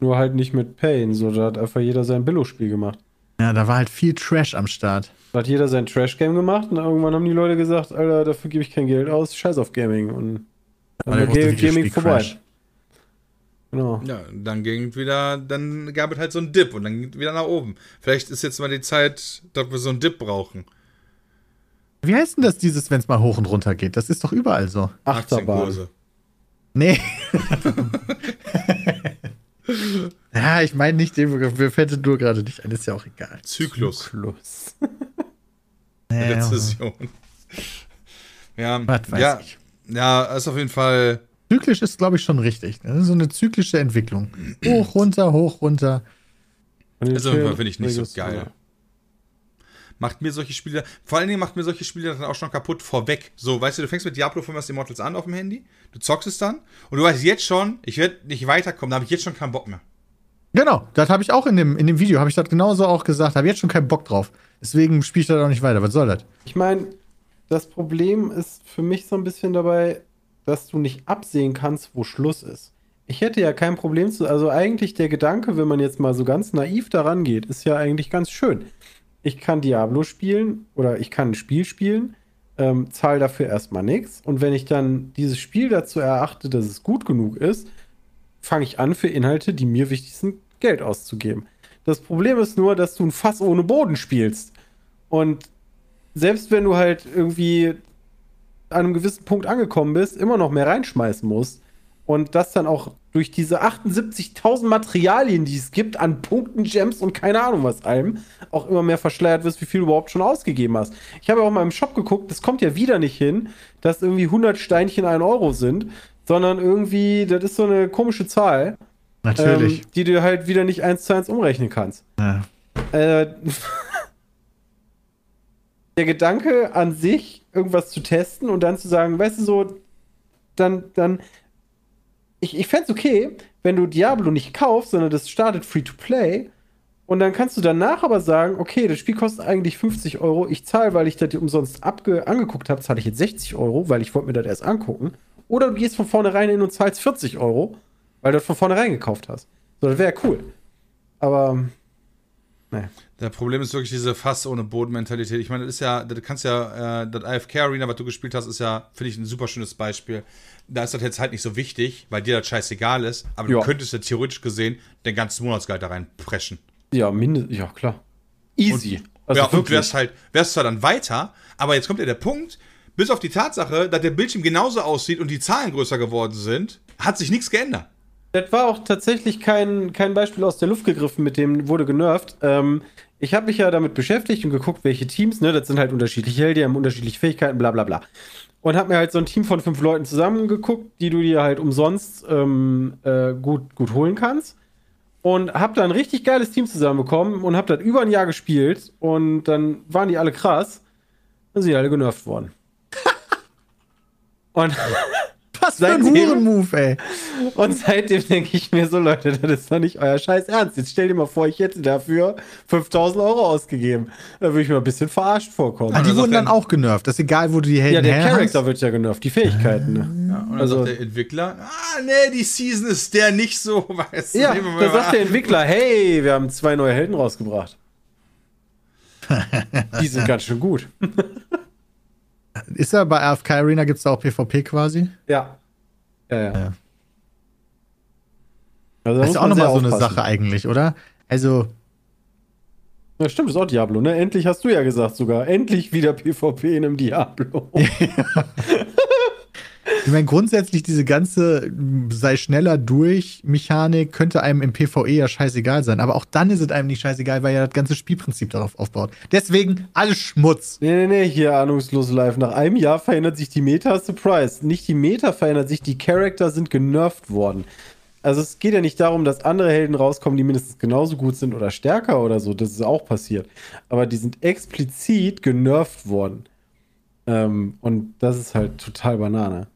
D: Nur halt nicht mit Pain, so da hat einfach jeder sein Billo-Spiel gemacht.
C: Ja, da war halt viel Trash am Start.
D: Da hat jeder sein Trash-Game gemacht und irgendwann haben die Leute gesagt, Alter, dafür gebe ich kein Geld aus, scheiß auf Gaming. Und dann war Gaming
C: Spiel
D: vorbei.
C: Crash.
D: Genau.
B: Ja, dann ging wieder, dann gab es halt so einen Dip und dann ging es wieder nach oben. Vielleicht ist jetzt mal die Zeit, dass wir so einen Dip brauchen.
C: Wie heißt denn das dieses, wenn es mal hoch und runter geht? Das ist doch überall so.
D: Achterbahn.
C: Nee. ja, ich meine nicht den Begriff. Mir fällt nur gerade nicht ein. Ist ja auch egal.
B: Zyklus.
C: Nee,
B: Rezession. Ja,
C: Was weiß
B: ja,
C: ich.
B: ja, ist auf jeden Fall.
C: Zyklisch ist, glaube ich, schon richtig. Das ist so eine zyklische Entwicklung. Hoch, runter, hoch, runter.
B: Also, finde ich nicht so geil. macht mir solche Spiele, vor allen Dingen macht mir solche Spiele dann auch schon kaputt vorweg. So, weißt du, du fängst mit Diablo 5 Immortals an auf dem Handy, du zockst es dann und du weißt jetzt schon, ich werde nicht weiterkommen, da habe ich jetzt schon keinen Bock mehr.
C: Genau, das habe ich auch in dem, in dem Video, habe ich das genauso auch gesagt, habe jetzt schon keinen Bock drauf. Deswegen spiele ich das auch nicht weiter. Was soll das?
D: Ich meine, das Problem ist für mich so ein bisschen dabei, dass du nicht absehen kannst, wo Schluss ist. Ich hätte ja kein Problem zu, also eigentlich der Gedanke, wenn man jetzt mal so ganz naiv daran geht, ist ja eigentlich ganz schön. Ich kann Diablo spielen oder ich kann ein Spiel spielen, ähm, zahle dafür erstmal nichts und wenn ich dann dieses Spiel dazu erachte, dass es gut genug ist, fange ich an, für Inhalte, die mir wichtig sind, Geld auszugeben. Das Problem ist nur, dass du ein Fass ohne Boden spielst. Und selbst wenn du halt irgendwie an einem gewissen Punkt angekommen bist, immer noch mehr reinschmeißen musst und das dann auch durch diese 78.000 Materialien, die es gibt, an Punkten, Gems und keine Ahnung was allem, auch immer mehr verschleiert wirst, wie viel du überhaupt schon ausgegeben hast. Ich habe auch mal im Shop geguckt, das kommt ja wieder nicht hin, dass irgendwie 100 Steinchen 1 Euro sind, sondern irgendwie, das ist so eine komische Zahl.
C: Natürlich.
D: Ähm, die du halt wieder nicht eins zu eins umrechnen kannst.
C: Ja.
D: Äh, der Gedanke an sich, irgendwas zu testen und dann zu sagen, weißt du so, dann, dann, ich, ich fände es okay, wenn du Diablo nicht kaufst, sondern das startet free to play und dann kannst du danach aber sagen, okay, das Spiel kostet eigentlich 50 Euro, ich zahle, weil ich das umsonst abge angeguckt habe, zahle ich jetzt 60 Euro, weil ich wollte mir das erst angucken. Oder du gehst von vornherein hin und zahlst 40 Euro, weil du das von vornherein gekauft hast. So, das wäre cool. Aber, ne.
B: Der Problem ist wirklich diese Fass ohne Boden-Mentalität. Ich meine, das ist ja, du kannst ja, äh, das IFK Arena, was du gespielt hast, ist ja, finde ich, ein super schönes Beispiel. Da ist das jetzt halt nicht so wichtig, weil dir das scheißegal ist, aber
D: Ja.
B: du könntest ja theoretisch gesehen den ganzen Monatsgehalt da reinpreschen.
D: Ja, mindestens, ja, klar. Easy.
B: Und, ja, und wärst halt, wärst zwar dann weiter, aber jetzt kommt ja der Punkt, bis auf die Tatsache, dass der Bildschirm genauso aussieht und die Zahlen größer geworden sind, hat sich nichts geändert.
D: Das war auch tatsächlich kein, kein Beispiel aus der Luft gegriffen, mit dem wurde genervt. Ähm, ich habe mich ja damit beschäftigt und geguckt, welche Teams, ne, das sind halt unterschiedliche Helden, die haben unterschiedliche Fähigkeiten, bla bla bla. Und habe mir halt so ein Team von fünf Leuten zusammengeguckt, die du dir halt umsonst ähm, äh, gut, gut holen kannst. Und habe da ein richtig geiles Team zusammenbekommen und habe das über ein Jahr gespielt. Und dann waren die alle krass. Dann sind die alle genervt worden. Und
C: Was für ein
D: Seitdem-
C: Hurenmove, ey.
D: Und seitdem denke ich mir so, Leute, das ist doch nicht euer Scheiß Ernst. Jetzt stell dir mal vor, ich hätte dafür 5000 Euro ausgegeben. Da würde ich mir ein bisschen verarscht vorkommen.
C: Ah, die wurden dann auch genervt. Das ist egal, wo du die Helden
D: ja, der. Charakter wird ja genervt, die Fähigkeiten. Ne?
B: Ja, und dann
D: Also-
B: sagt der Entwickler, ah, nee, die Season ist der nicht so, weißt du.
D: Ja, da sagt der Entwickler, hey, wir haben zwei neue Helden rausgebracht. die sind ganz schön gut.
C: Ist ja bei AFK Arena gibt es da auch PvP quasi?
D: Ja. Ja, ja.
C: Ja.
D: Also, da
C: Das ist auch nochmal so eine. Sache eigentlich, oder? Also,
D: Ja, stimmt, ist auch Diablo, ne? Endlich hast du ja gesagt sogar. Endlich wieder PvP in einem Diablo.
C: ich meine, grundsätzlich diese ganze m, sei schneller durch Mechanik könnte einem im PvE ja scheißegal sein. Aber auch dann ist es einem nicht scheißegal, weil ja das ganze Spielprinzip darauf aufbaut. Deswegen alles Schmutz.
D: Nee, nee, nee, hier ahnungslos live. Nach einem Jahr verändert sich die Meta, Surprise. Nicht die Meta verändert sich, die Charakter sind genervt worden. Also es geht ja nicht darum, dass andere Helden rauskommen, die mindestens genauso gut sind oder stärker oder so. Das ist auch passiert. Aber die sind explizit genervt worden. Ähm, und das ist halt total Banane.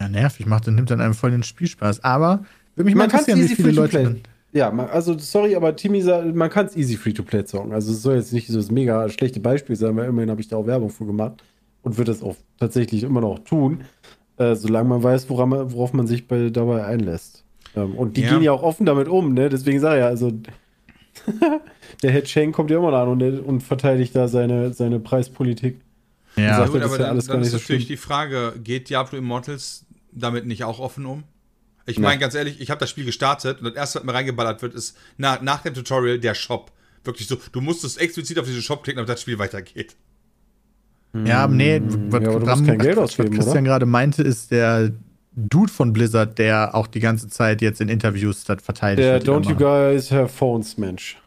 C: Ja, nervig, macht und nimmt dann einem voll den Spielspaß. Aber würde mich mal
D: Man kann's
C: interessieren, wie viele Leute.
D: Ja, man, also sorry, aber Timmy sagt, man kann es easy free to play zocken. Also es soll jetzt nicht so das mega schlechte Beispiel sein, weil immerhin habe ich da auch Werbung für gemacht und würde das auch tatsächlich immer noch tun, äh, solange man weiß, man, worauf man sich bei, dabei einlässt. Ähm, und die
B: Ja.
D: gehen ja auch offen damit um, ne? Deswegen sage ich ja, also der Head Cheng kommt ja immer an und, und verteidigt da seine, seine Preispolitik.
C: Ja,
D: sagt,
B: gut,
D: das ist
B: aber
D: ja
B: dann,
D: alles
B: dann ist
D: so
B: natürlich
D: schlimm.
B: die Frage, geht Diablo Immortals damit nicht auch offen um? Ich
D: Nee.
B: meine, ganz ehrlich, ich habe das Spiel gestartet und das erste, was mir reingeballert wird, ist na, nach dem Tutorial der Shop. Wirklich so, du musstest explizit auf diesen Shop klicken, damit das Spiel weitergeht.
C: Ja, nee, was,
D: Ja, Geld
C: was
D: ausgeben,
C: Christian gerade meinte, ist der Dude von Blizzard, der auch die ganze Zeit jetzt in Interviews das verteidigt.
D: Der
C: was
D: Don't You. Guys Have Phones Mensch.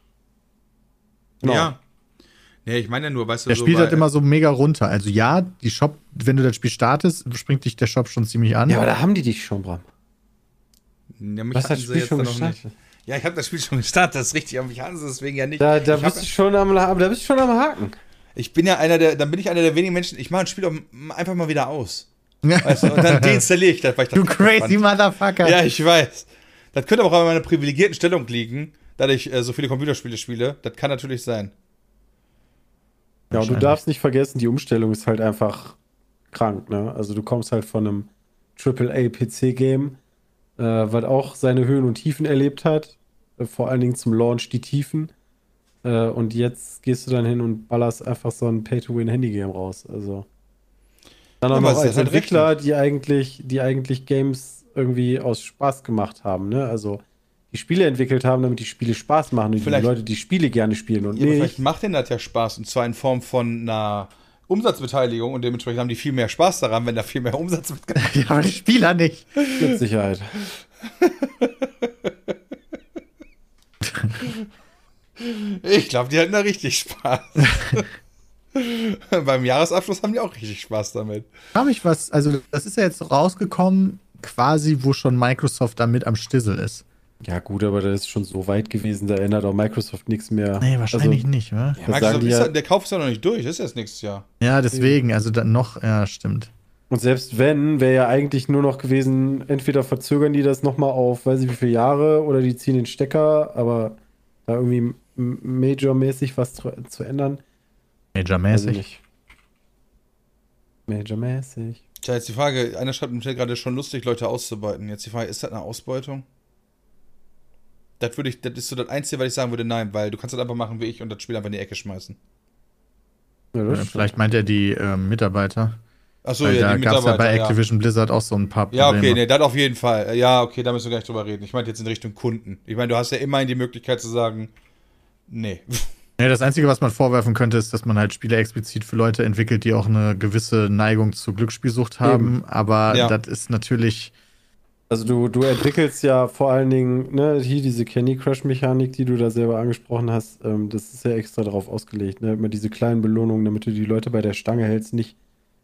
D: Genau.
B: Ja. Nee, ich meine ja nur, weißt du,
C: Der
B: so
C: spielt halt immer so mega runter. Also ja, die Shop, wenn du das Spiel startest, springt dich der Shop schon ziemlich an.
D: Ja, aber da haben die dich schon, Bram.
B: Ja, mich
D: Was das
B: sie
D: Spiel
B: jetzt
D: schon gestartet?
B: nicht. Ja, ich habe das Spiel schon gestartet, das ist richtig, aber ich hasse es deswegen ja nicht.
D: Da, da, bist
B: hab,
D: du schon am, aber da bist du schon am Haken.
B: ich bin ja einer der, dann bin ich einer der wenigen Menschen, ich mache ein Spiel auch einfach mal wieder aus. Weißt du, und dann deinstalliere ich das, weil ich das
C: Du crazy Motherfucker.
B: Ja, ich weiß. Das könnte aber auch an meiner privilegierten Stellung liegen, da ich äh, so viele Computerspiele spiele. Das kann natürlich sein.
D: Ja, und du darfst nicht vergessen, die Umstellung ist halt einfach krank, ne? Also du kommst halt von einem AAA-PC-Game, äh, was auch seine Höhen und Tiefen erlebt hat. Äh, vor allen Dingen zum Launch die Tiefen. Äh, und jetzt gehst du dann hin und ballerst einfach so ein Pay-to-Win-Handy-Game raus. Also. Dann auch
B: Ja, aber es ist
D: als
B: halt
D: Entwickler, die eigentlich, die eigentlich Games irgendwie aus Spaß gemacht haben, ne? Also die Spiele entwickelt haben, damit die Spiele Spaß machen und die
B: Vielleicht-
D: Leute die Spiele gerne spielen und
B: Ja,
D: nicht.
B: vielleicht macht denen das ja Spaß und zwar in Form von einer Umsatzbeteiligung und dementsprechend haben die viel mehr Spaß daran, wenn da viel mehr Umsatz mit.
C: Ja, aber die Spieler nicht.
D: Mit Sicherheit.
B: Ich glaube, die hatten da richtig Spaß. Beim Jahresabschluss haben die auch richtig Spaß damit.
C: Habe ich was, also das ist ja jetzt rausgekommen, quasi, wo schon Microsoft damit am Stissel ist.
D: Ja, gut, aber das ist schon so weit gewesen, da ändert auch Microsoft nichts mehr.
C: Nee, wahrscheinlich
D: also,
C: nicht, oder?
B: Ja, Microsoft
D: ja-
B: der Kauf ist ja noch nicht durch, das ist jetzt nächstes Jahr.
C: Ja, deswegen, also dann noch, ja, stimmt.
D: Und selbst wenn, wäre ja eigentlich nur noch gewesen, entweder verzögern die das nochmal auf, weiß ich wie viele Jahre, oder die ziehen den Stecker, aber da irgendwie majormäßig was zu, zu ändern,
C: Majormäßig.
D: nicht. Majormäßig.
B: Tja, jetzt die Frage, einer schreibt im Chat gerade schon lustig, Leute auszubeuten. Jetzt die Frage, ist das eine Ausbeutung? Das würde ich, das ist so das Einzige, was ich sagen würde, nein, weil du kannst das einfach machen wie ich und das Spiel einfach in die Ecke schmeißen.
D: Ja.
C: Vielleicht meint er die ähm, Mitarbeiter.
B: Achso, ja,
C: da gab es ja bei
B: Mitarbeiter, ja.
C: Activision Blizzard auch so ein paar Probleme.
B: Ja, okay, nee, das auf jeden Fall. Ja, okay, da müssen wir gar nicht drüber reden. Ich meinte jetzt in Richtung Kunden. Ich meine, du hast ja immerhin die Möglichkeit zu sagen, nee.
C: Ja, das Einzige, was man vorwerfen könnte, ist, dass man halt Spiele explizit für Leute entwickelt, die auch eine gewisse Neigung zur Glücksspielsucht haben. Aber
B: Ja.
C: das ist natürlich.
D: Also du, du entwickelst ja vor allen Dingen, ne, hier diese Candy Crush Mechanik, die du da selber angesprochen hast, ähm, das ist ja extra darauf ausgelegt, ne, immer diese kleinen Belohnungen, damit du die Leute bei der Stange hältst, nicht,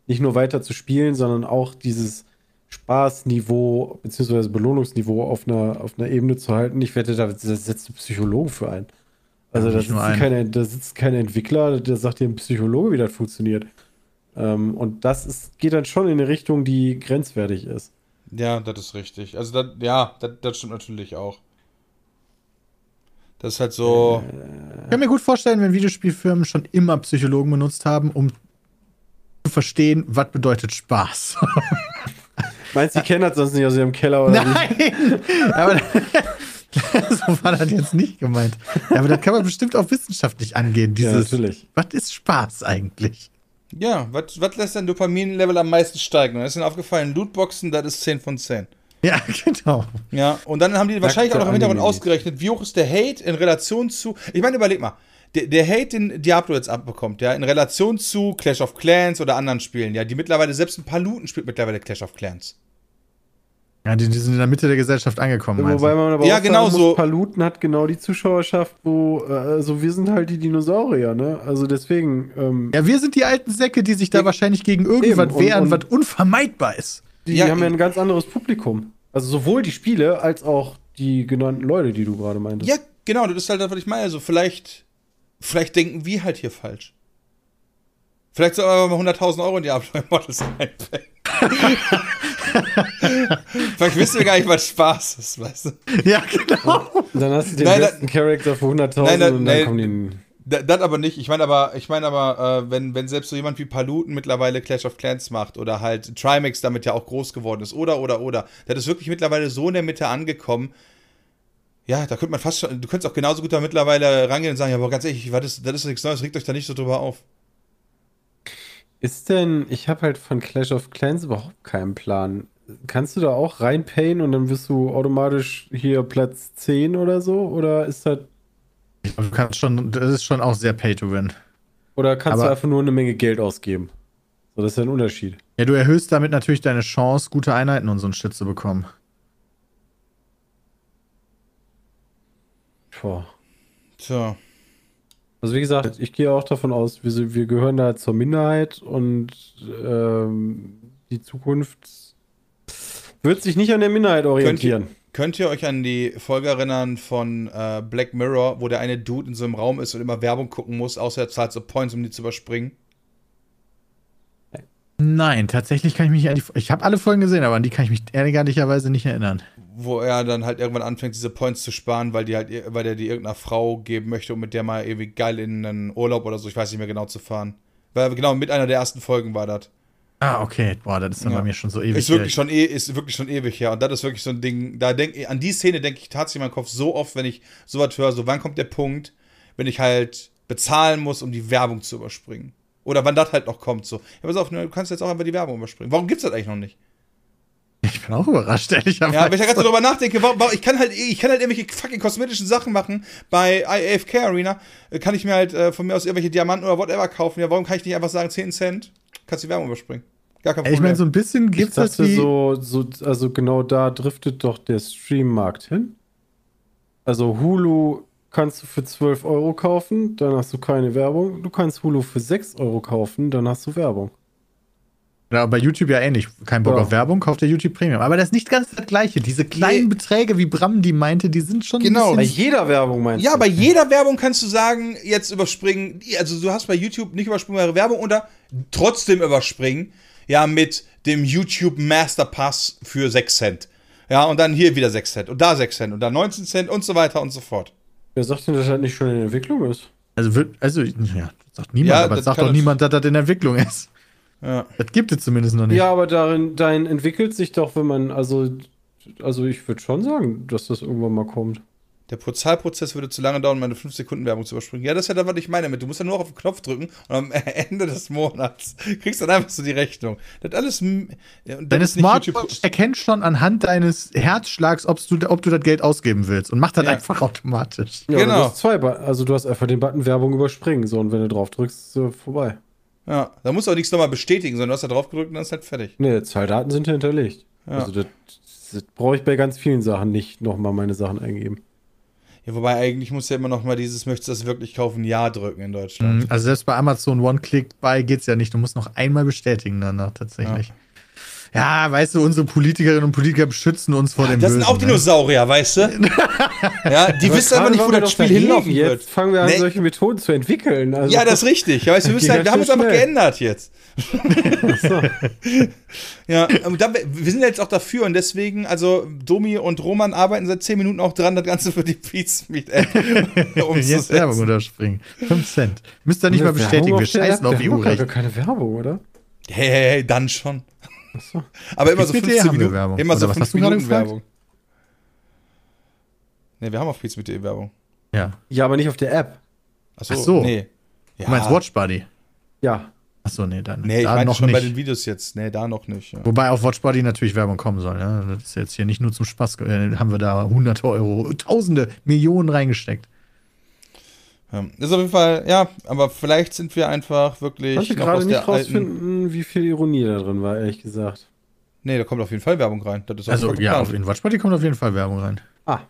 D: nicht nur weiter zu spielen, sondern auch dieses Spaßniveau beziehungsweise Belohnungsniveau auf einer, auf einer Ebene zu halten. Ich wette, da, da setzt ein Psychologe für ein. Also
C: Ja,
D: da,
C: ein.
D: keine, da sitzt kein Entwickler, der sagt dir ein Psychologe, wie das funktioniert. Ähm, und das ist, geht dann schon in eine Richtung, die grenzwertig ist.
B: Ja, das ist richtig. Also, das, ja, das, das stimmt natürlich auch. Das ist halt so.
C: Ich kann mir gut vorstellen, wenn Videospielfirmen schon immer Psychologen benutzt haben, um zu verstehen, was bedeutet Spaß.
D: Meinst du, die kennen das sonst nicht aus ihrem Keller oder wie?
C: Nein! aber so war das jetzt nicht gemeint. Ja, aber das kann man bestimmt auch wissenschaftlich angehen.
D: Ja,
C: Dieses,
D: natürlich.
C: was ist Spaß eigentlich?
B: Ja, was, was lässt dein Dopaminlevel am meisten steigen? Und da ist ihnen aufgefallen, Lootboxen, das ist 10 von 10.
C: Ja, genau.
B: Ja, und dann haben die wahrscheinlich auch noch im Hintergrund ausgerechnet, wie hoch ist der Hate in Relation zu. Ich meine, überleg mal. Der, der Hate, den Diablo jetzt abbekommt, ja, in Relation zu Clash of Clans oder anderen Spielen, ja, die mittlerweile, selbst ein paar Looten spielt mittlerweile Clash of Clans.
C: Ja, die, die sind in der Mitte der Gesellschaft angekommen. meinst
D: Wobei man aber
B: Ja,
D: auch
B: genau
D: sagen
B: so.
D: muss, Paluten hat genau die Zuschauerschaft, wo, äh, also wir sind halt die Dinosaurier, ne? Also deswegen, ähm,
C: Ja, wir sind die alten Säcke, die sich da wahrscheinlich gegen irgendwas
D: und-
C: wehren,
D: und-
C: was unvermeidbar ist.
D: die
B: Ja,
D: haben ja ein ganz anderes Publikum. Also sowohl die Spiele als auch die genannten Leute, die du gerade meintest.
B: Ja, genau, das ist halt das, was ich meine. Also vielleicht, vielleicht denken wir halt hier falsch. Vielleicht soll aber mal 100.000 Euro in Diablo Immortals reinpacken. vielleicht wissen wir gar nicht, was Spaß ist, weißt du?
C: Ja, genau.
D: Und dann hast du den
B: Nein,
D: besten Charakter für 100.000
B: Nein, nein,
D: und dann
B: nein.
D: kommen die
B: Da- Das aber nicht. Ich meine aber, ich meine aber, äh, wenn, wenn selbst so jemand wie Paluten mittlerweile Clash of Clans macht oder halt Trimax damit ja auch groß geworden ist oder oder oder, das ist wirklich mittlerweile so in der Mitte angekommen. Ja, da könnte man fast schon, du könntest auch genauso gut da mittlerweile rangehen und sagen, ja, aber ganz ehrlich, was ist, das ist nichts Neues, regt euch da nicht so drüber auf.
D: Ist denn, ich habe halt von Clash of Clans überhaupt keinen Plan. Kannst du da auch reinpayen und dann wirst du automatisch hier Platz 10 oder so? Oder ist das,
C: Du kannst schon, das ist schon auch sehr pay to win.
D: oder kannst
C: Aber-
D: du einfach nur eine Menge Geld ausgeben? So, das ist ja ein Unterschied.
C: Ja, du erhöhst damit natürlich deine Chance, gute Einheiten und so ein Shit zu bekommen.
D: Boah.
B: Tja.
D: Also wie gesagt, ich gehe auch davon aus, wir, wir gehören da zur Minderheit und ähm, die Zukunft wird sich nicht an der Minderheit orientieren.
B: Könnt ihr euch an die Folge erinnern von äh, Black Mirror, wo der eine Dude in so einem Raum ist und immer Werbung gucken muss, außer er zahlt so Points, um die zu überspringen?
C: Nein, tatsächlich kann ich mich an die. Ich habe alle Folgen gesehen, aber an die kann ich mich ehrlicherweise nicht erinnern.
B: Wo er dann halt irgendwann anfängt, diese Points zu sparen, weil die halt, weil der die irgendeiner Frau geben möchte, um mit der mal irgendwie geil in einen Urlaub oder so, ich weiß nicht mehr genau zu fahren. Weil genau mit einer der ersten Folgen war das.
C: Ah, okay. Boah, das ist dann
B: Ja.
C: bei mir schon so ewig.
B: Ist wirklich schon, eh, ist wirklich schon ewig her. Und das ist wirklich so ein Ding, da denk, an die Szene denke ich tatsächlich in meinem Kopf so oft, wenn ich sowas höre, so wann kommt der Punkt, wenn ich halt bezahlen muss, um die Werbung zu überspringen. Oder wann das halt noch kommt, so. Ja, pass auf, ne, du kannst jetzt auch einfach die Werbung überspringen. Warum gibt's das eigentlich noch nicht?
C: Ich bin auch überrascht, ehrlicherweise.
B: Ja, wenn ich da gerade darüber nachdenke, warum, warum, ich kann halt, ich kann halt irgendwelche fucking kosmetischen Sachen machen. Bei AFK Arena äh, kann ich mir halt äh, von mir aus irgendwelche Diamanten oder whatever kaufen. Ja, warum kann ich nicht einfach sagen, 10 Cent, kannst die Werbung überspringen? Gar kein Problem.
C: ich meine, so ein bisschen gibt's das wie.
D: so, so, also genau da driftet doch der Streammarkt hin. Also Hulu kannst du für 12 Euro kaufen, dann hast du keine Werbung. Du kannst Hulu für 6 Euro kaufen, dann hast du Werbung.
C: Ja, bei YouTube ja ähnlich. Kein Bock
D: Ja.
C: auf Werbung, kauft der YouTube Premium. Aber das ist nicht ganz das Gleiche. Diese kleinen
B: Nee.
C: Beträge, wie Bram die meinte, die sind schon.
B: Genau.
C: Ein
D: Bei jeder Werbung meinst
B: Ja,
D: du?
B: bei jeder Werbung kannst du sagen, jetzt überspringen. Also du hast bei YouTube nicht überspringbare Werbung oder trotzdem überspringen. Ja, mit dem YouTube Master Pass für 6 Cent. Ja, und dann hier wieder 6 Cent und da 6 Cent und da 19 Cent und so weiter und so fort.
D: Wer sagt denn, dass das nicht schon in Entwicklung ist?
C: also, wird, also, ja, das sagt niemand,
B: Ja,
C: aber
B: das
C: sagt doch niemand, dass das in Entwicklung ist.
B: Ja.
C: Das gibt es zumindest noch nicht.
D: Ja, aber darin, dahin entwickelt sich doch, wenn man, also, also ich würde schon sagen, dass das irgendwann mal kommt.
B: Der Zahlprozess würde zu lange dauern, um meine 5 Sekunden Werbung zu überspringen. Ja, das ist ja das, was ich meine mit. Du musst ja nur auf den Knopf drücken und am Ende des Monats kriegst du dann einfach so die Rechnung. Das alles. ja, das
C: Deine Smartwatch erkennt schon anhand deines Herzschlags, ob du, ob du das Geld ausgeben willst und macht das
B: Ja.
C: einfach automatisch.
D: Ja,
B: Genau.
D: Du hast zwei, also du hast einfach den Button Werbung überspringen, so und wenn du drauf drückst, ist äh, vorbei.
B: Ja, da musst du auch nichts nochmal bestätigen, sondern du hast da drauf gedrückt und dann ist halt fertig.
D: Ne, Zahldaten sind hinterlegt.
B: Ja.
D: Also das, das brauche ich bei ganz vielen Sachen nicht nochmal meine Sachen eingeben.
B: Ja, wobei eigentlich muss ja immer noch mal dieses, möchtest du das wirklich kaufen, Ja drücken in Deutschland.
C: Also selbst bei Amazon One-Click-Buy geht's ja nicht. Du musst noch einmal bestätigen danach tatsächlich. Ja. Weißt du, unsere Politikerinnen und Politiker beschützen uns vor dem
B: Das
C: Bösen.
B: sind auch
C: ne?
B: Dinosaurier, weißt du? ja, die wissen aber nicht, wo das Spiel hinlaufen
D: Jetzt
B: wird.
D: fangen wir an,
B: Nee.
D: solche Methoden zu entwickeln. Also,
B: Ja, das ist richtig. Ja, weißt wir, müssen halt, wir haben uns
D: ganz
B: einfach
D: schnell.
B: geändert jetzt. ja, und da, wir sind jetzt auch dafür und deswegen, also Domi und Roman arbeiten seit 10 Minuten auch dran, das Ganze für die Pizmeet-App
C: Jetzt
B: umzusetzen.
C: Werbung unterspringen. 5 Cent. Müsst ihr nicht mal bestätigen. Wir scheißen auf
D: wir haben gar
C: EU-Recht.
D: keine Werbung, oder?
B: Hey, hey, hey, dann schon. Aber immer so
C: Pizmeet.de
B: 15
C: haben wir
B: Minuten,
C: Werbung.
B: immer so
C: Oder was
B: 5
C: hast du gerade
B: Minuten
C: gefragt?
B: Werbung. Ne, wir haben auf Pizmeet.de Werbung.
C: Ja.
D: Ja, aber nicht auf der App.
B: Achso,
C: Ach so.
B: nee. Ja.
C: Du meinst Watch Buddy?
D: Ja.
C: Achso, nee, dann.
B: Nee, ich
C: da
B: meine
C: noch
B: schon
C: nicht.
B: bei den Videos jetzt. Nee, da noch nicht. Ja.
C: Wobei auf Watch Buddy natürlich Werbung kommen soll. Ja? Das ist jetzt hier nicht nur zum Spaß. Äh, haben wir da hunderte Euro, tausende, Millionen reingesteckt.
B: Ja. Das ist auf jeden Fall, ja, aber vielleicht sind wir einfach wirklich
D: Ich konnte gerade nicht
B: der alten.
D: rausfinden, wie viel Ironie da drin war, ehrlich gesagt.
B: Nee, da kommt auf jeden Fall Werbung rein. Das ist auch
C: Also ja, auf Watch Buddy kommt auf jeden Fall Werbung rein.
D: Ah,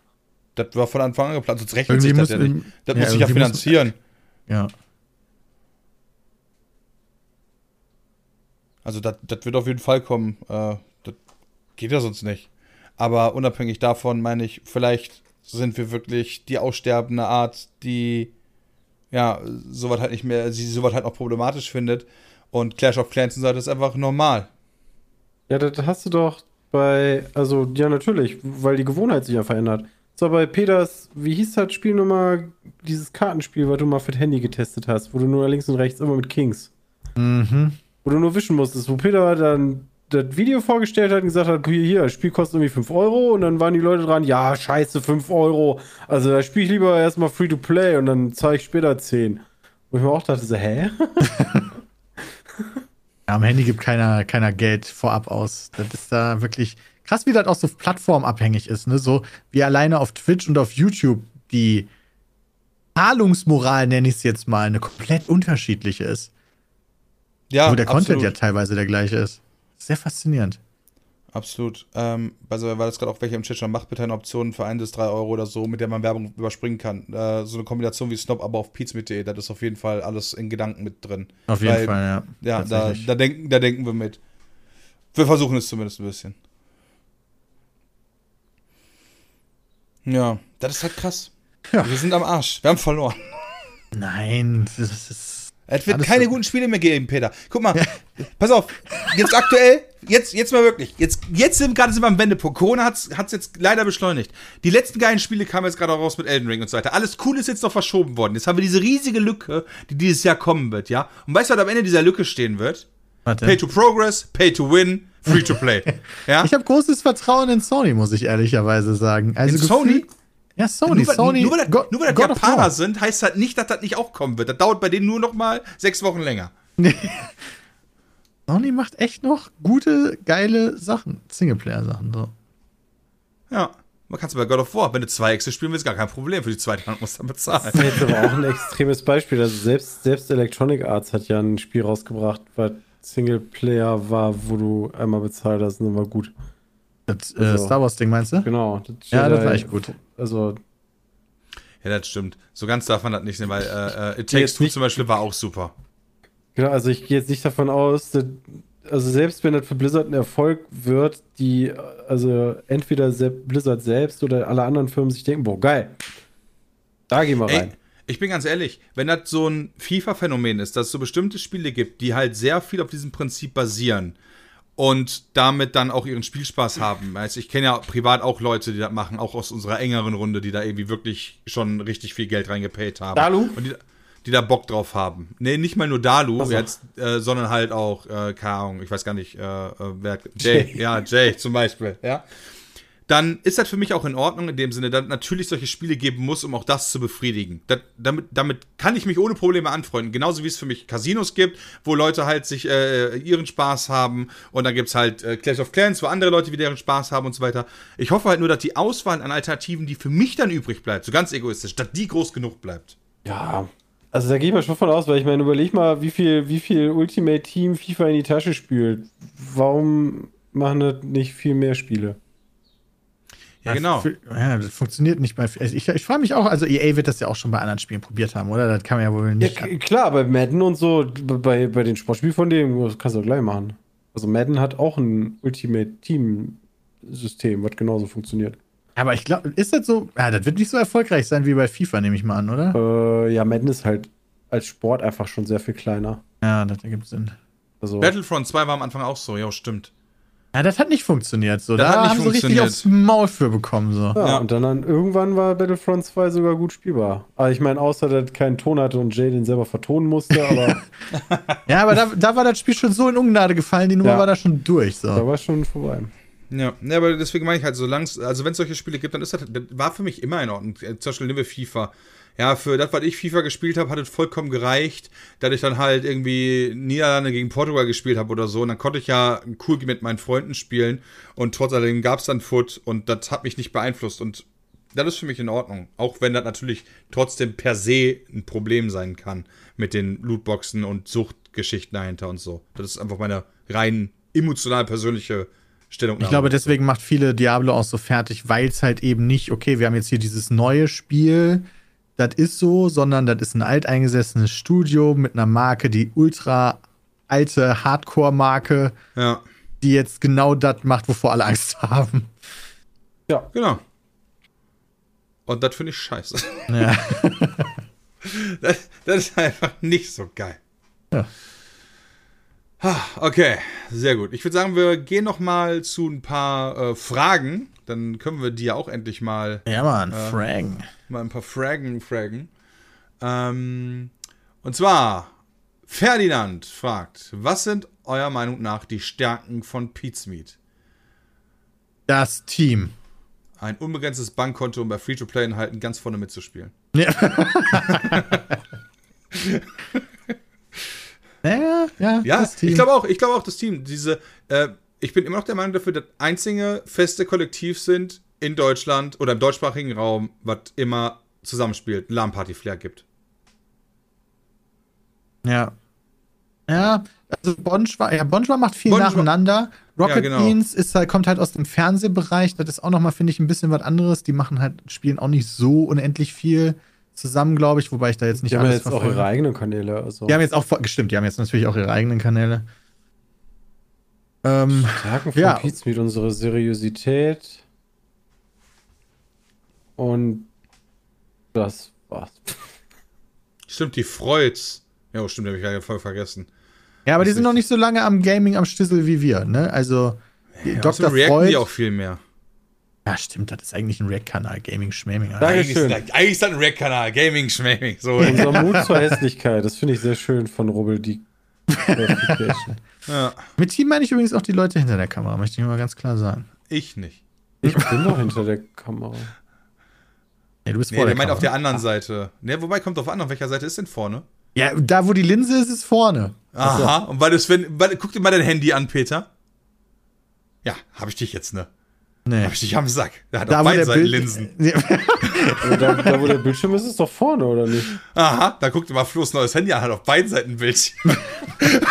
B: Das war von Anfang an geplant, sonst rechnet
C: Irgendwie
B: sich das
C: muss
B: ja nicht. Das
C: ja,
B: muss sich ja
C: irgendwie muss-
B: finanzieren.
C: Ja.
B: Also das, das wird auf jeden Fall kommen. Äh, das geht ja sonst nicht. Aber unabhängig davon meine ich, vielleicht sind wir wirklich die aussterbende Art, die ja sowas halt nicht mehr, sie sowas halt auch problematisch findet. Und Clash of Clans und so, das ist einfach normal.
D: ja, das hast du doch bei, also, ja, natürlich, weil die Gewohnheit sich ja verändert. So, bei Peters, wie hieß das Spiel nochmal, dieses Kartenspiel, was du mal für das Handy getestet hast, wo du nur links und rechts immer mit Kings,
C: Mhm.
D: wo du nur wischen musstest, wo Peter dann das Video vorgestellt hat und gesagt hat, hier, hier, das Spiel kostet irgendwie 5 Euro und dann waren die Leute dran, ja, scheiße, 5 Euro. Also da spiele ich lieber erstmal free to play und dann zahle ich später 10. Wo ich mir auch dachte, so, hä?
C: Ja, am Handy gibt keiner, keiner Geld vorab aus. Das ist da wirklich krass, wie das auch so plattformabhängig ist. Ne? So wie alleine auf Twitch und auf YouTube die Zahlungsmoral, nenne ich es jetzt mal, eine komplett unterschiedliche ist.
B: Ja,
C: Wo der Content
B: absolut.
C: ja teilweise der gleiche ist. Sehr faszinierend.
B: Absolut. Ähm, also, weil das gerade auch welche im Chat schon macht, bitte eine Option für 1 bis 3 Euro oder so, mit der man Werbung überspringen kann. Äh, so eine Kombination wie Snob, aber auf pizmeet.de, das ist auf jeden Fall alles in Gedanken mit drin.
C: Auf jeden
B: Weil-
C: Fall, ja.
B: Ja, da, da, denken, da denken wir mit. Wir versuchen es zumindest ein bisschen. Ja, das ist halt krass.
C: Ja.
B: Wir sind am Arsch. Wir haben verloren.
C: Nein, das ist.
B: Es wird
C: Alles
B: keine
C: so.
B: guten Spiele mehr geben, Peter. Guck mal, pass auf. Jetzt aktuell, jetzt, jetzt mal wirklich. Jetzt, jetzt sind gerade sind wir am Wendepunkt. Corona hat es jetzt leider beschleunigt. Die letzten geilen Spiele kamen jetzt gerade raus mit Elden Ring und so weiter. Alles cool ist jetzt noch verschoben worden. Jetzt haben wir diese riesige Lücke, die dieses Jahr kommen wird, ja? Und weißt du, was am Ende dieser Lücke stehen wird?
C: Warte.
B: Pay to Progress, Pay to Win, Free to Play. Ja?
C: Ich habe großes Vertrauen in Sony, muss ich ehrlicherweise sagen. Also
B: In Sony?
C: Ja, Sony.
B: nur, weil,
C: Sony.
B: nur weil das,
C: God-
B: nur weil das Japaner sind, heißt das nicht, dass das nicht auch kommen wird. Das dauert bei denen nur noch mal sechs Wochen länger.
C: Sony macht echt noch gute, geile Sachen. Singleplayer-Sachen. So.
B: Ja. Man kann es bei God of War, wenn du zwei Exe spielen willst, gar kein Problem. Für die zweite Hand musst du dann bezahlen.
D: Das ist jetzt aber auch ein extremes Beispiel. Also selbst, selbst Electronic Arts hat ja ein Spiel rausgebracht, was Singleplayer war, wo du einmal bezahlt hast und dann war gut.
C: Das äh,
D: Also-
C: Star Wars-Ding meinst du?
D: Genau. Das
C: Ja, das
D: da-
C: war echt gut.
D: Also,
B: Ja, das stimmt. So ganz darf man das nicht nehmen, weil äh, äh, It Takes Two zum Beispiel war auch super.
D: genau, also ich gehe jetzt nicht davon aus, dass, also selbst wenn das für Blizzard ein Erfolg wird, die, also entweder Blizzard selbst oder alle anderen Firmen sich denken, boah, geil. Da gehen wir
B: Ey,
D: rein.
B: ich bin ganz ehrlich, wenn das so ein FIFA-Phänomen ist, dass es so bestimmte Spiele gibt, die halt sehr viel auf diesem Prinzip basieren und damit dann auch ihren Spielspaß haben. Also ich kenne ja privat auch Leute, die das machen, auch aus unserer engeren Runde, die da irgendwie wirklich schon richtig viel Geld reingepayt haben.
D: Dalu?
B: Und die, die da Bock drauf haben. Nee, nicht mal nur Dalu, jetzt, äh, sondern halt auch, äh, keine Ahnung, ich weiß gar nicht, äh, äh, wer, Jay, ja, Jay zum Beispiel, ja. Dann ist das für mich auch in Ordnung in dem Sinne, dass natürlich solche Spiele geben muss, um auch das zu befriedigen. Das, damit, damit kann ich mich ohne Probleme anfreunden. Genauso wie es für mich Casinos gibt, wo Leute halt sich äh, ihren Spaß haben und dann gibt's halt äh, Clash of Clans, wo andere Leute wieder ihren Spaß haben und so weiter. Ich hoffe halt nur, dass die Auswahl an Alternativen, die für mich dann übrig bleibt, so ganz egoistisch, dass die groß genug bleibt.
D: Ja, also da gehe ich mal schon von aus, weil ich meine, überleg mal, wie viel, wie viel Ultimate Team FIFA in die Tasche spült. Warum machen das nicht viel mehr Spiele?
B: Ja, genau.
C: Für- Ja, das funktioniert nicht bei. Also ich ich frage mich auch, also EA wird das ja auch schon bei anderen Spielen probiert haben, oder? Das kann man ja wohl
D: Ja,
C: nicht.
D: k- klar, bei Madden und so, bei, bei den Sportspielen von dem, das kannst du gleich machen. Also Madden hat auch ein Ultimate Team System, was genauso funktioniert.
C: aber ich glaube, ist das so? Ja, das wird nicht so erfolgreich sein wie bei FIFA, nehme ich mal an, oder?
D: Äh, ja, Madden ist halt als Sport einfach schon sehr viel kleiner.
C: Ja, das ergibt Sinn.
D: Also,
B: Battlefront 2 war am Anfang auch so, ja, stimmt.
C: Ja, das hat nicht funktioniert. So,
B: Das
C: da
B: hat nicht
C: haben sie richtig aufs Maul für bekommen. So.
D: ja,
B: Ja.
D: und dann, dann irgendwann war Battlefront 2 sogar gut spielbar. Aber ich meine, außer dass keinen Ton hatte und Jay den selber vertonen musste, aber
C: Ja, aber da, da war das Spiel schon so in Ungnade gefallen, die Nummer
D: Ja.
C: war da schon durch. So.
D: da war es schon vorbei.
B: Ja, ne, aber deswegen meine ich halt, solange also wenn es solche Spiele gibt, dann ist das, das war für mich immer in Ordnung. Zum Beispiel nehmen wir FIFA. Ja, für das, was ich FIFA gespielt habe, hat es vollkommen gereicht, dass ich dann halt irgendwie Niederlande gegen Portugal gespielt habe oder so. Und dann konnte ich ja cool mit meinen Freunden spielen und trotz alledem gab es dann Foot und das hat mich nicht beeinflusst. Und das ist für mich in Ordnung. Auch wenn das natürlich trotzdem per se ein Problem sein kann mit den Lootboxen und Suchtgeschichten dahinter und so. Das ist einfach meine rein emotional persönliche Stellungnahme.
C: Ich glaube, deswegen macht viele Diablo auch so fertig, weil es halt eben nicht, okay, wir haben jetzt hier dieses neue Spiel, das ist so, sondern das ist ein alteingesessenes Studio mit einer Marke, die ultra alte Hardcore-Marke,
B: Ja,
C: die jetzt genau das macht, wovor alle Angst haben.
D: Ja,
B: genau. Und das finde ich scheiße.
C: Ja.
B: Das, das ist einfach nicht so geil.
C: Ja.
B: Okay, sehr gut. Ich würde sagen, wir gehen noch mal zu ein paar äh, Fragen. Dann können wir die ja auch endlich mal
C: Ja, Mann, Frank.
B: mal ein paar Fragen fragen. Ähm, und zwar, Ferdinand fragt, was sind eurer Meinung nach die Stärken von Pizmeet?
C: Das Team.
B: Ein unbegrenztes Bankkonto, um bei Free-to-Play-Inhalten ganz vorne mitzuspielen.
C: Ja. ja, ja,
B: Ja,
C: das Team.
B: ich glaube auch, ich glaube auch, das Team, diese, äh, ich bin immer noch der Meinung dafür, dass einzige feste Kollektiv sind in Deutschland oder im deutschsprachigen Raum, was immer zusammenspielt, LAN-Party-Flair gibt.
C: Ja. Ja, also Bonschwa, ja, Bonschwa macht viel
B: Bonschwa-
C: nacheinander. Rocket
B: Ja, genau.
C: Beans ist halt, kommt halt aus dem Fernsehbereich. Das ist auch nochmal, finde ich, ein bisschen was anderes. Die machen halt, spielen auch nicht so unendlich viel zusammen, glaube ich, wobei ich da jetzt nicht
D: die haben ja
C: alles
D: jetzt auch
C: verfolge.
D: ihre eigenen Kanäle. Also.
C: Die haben jetzt auch, gestimmt, die haben jetzt natürlich auch ihre eigenen Kanäle. Ähm,
D: Stärken von
C: Ja.
D: Pizmeet, unsere Seriosität Und das war's.
B: Stimmt, die Freuds. Ja, oh, stimmt, die habe ich gerade voll vergessen.
C: Ja, aber die
B: Das
C: sind noch nicht so lange am Gaming am Stissel wie wir, ne? Also,
B: Ja,
C: Dr. Freud.
B: die auch viel mehr.
C: Ja, stimmt, das ist eigentlich ein Rack-Kanal, Gaming Schmaming.
B: Eigentlich ist,
D: Dankeschön.
B: das, eigentlich ist das ein Rack-Kanal, Gaming, Schmaming. So.
D: Unser Mut zur Hässlichkeit, das finde ich sehr schön von Rubbel, die
B: ja,
C: Mit Team meine ich übrigens auch die Leute hinter der Kamera, möchte ich mal ganz klar sagen.
B: ich nicht.
D: Ich bin doch hinter der Kamera.
C: Nee, du bist
B: Nee,
C: vor
B: der
C: der
B: meint
C: Kamera.
B: auf der anderen Seite. Ne, wobei kommt drauf an, auf welcher Seite ist denn vorne?
C: Ja, da wo die Linse ist, ist vorne.
B: Aha, und weil das, wenn, weil, guck dir mal dein Handy an, Peter. Ja, hab ich dich jetzt, ne?
C: Nee.
B: Hab ich dich am Sack. Der hat
C: Da
B: beiden Seiten
C: Bild
B: Linsen.
D: Also da, da, wo der Bildschirm ist, ist doch vorne, oder nicht?
B: Aha, da guckt mal Flo's neues Handy an, hat auf beiden Seiten ein Bildschirm.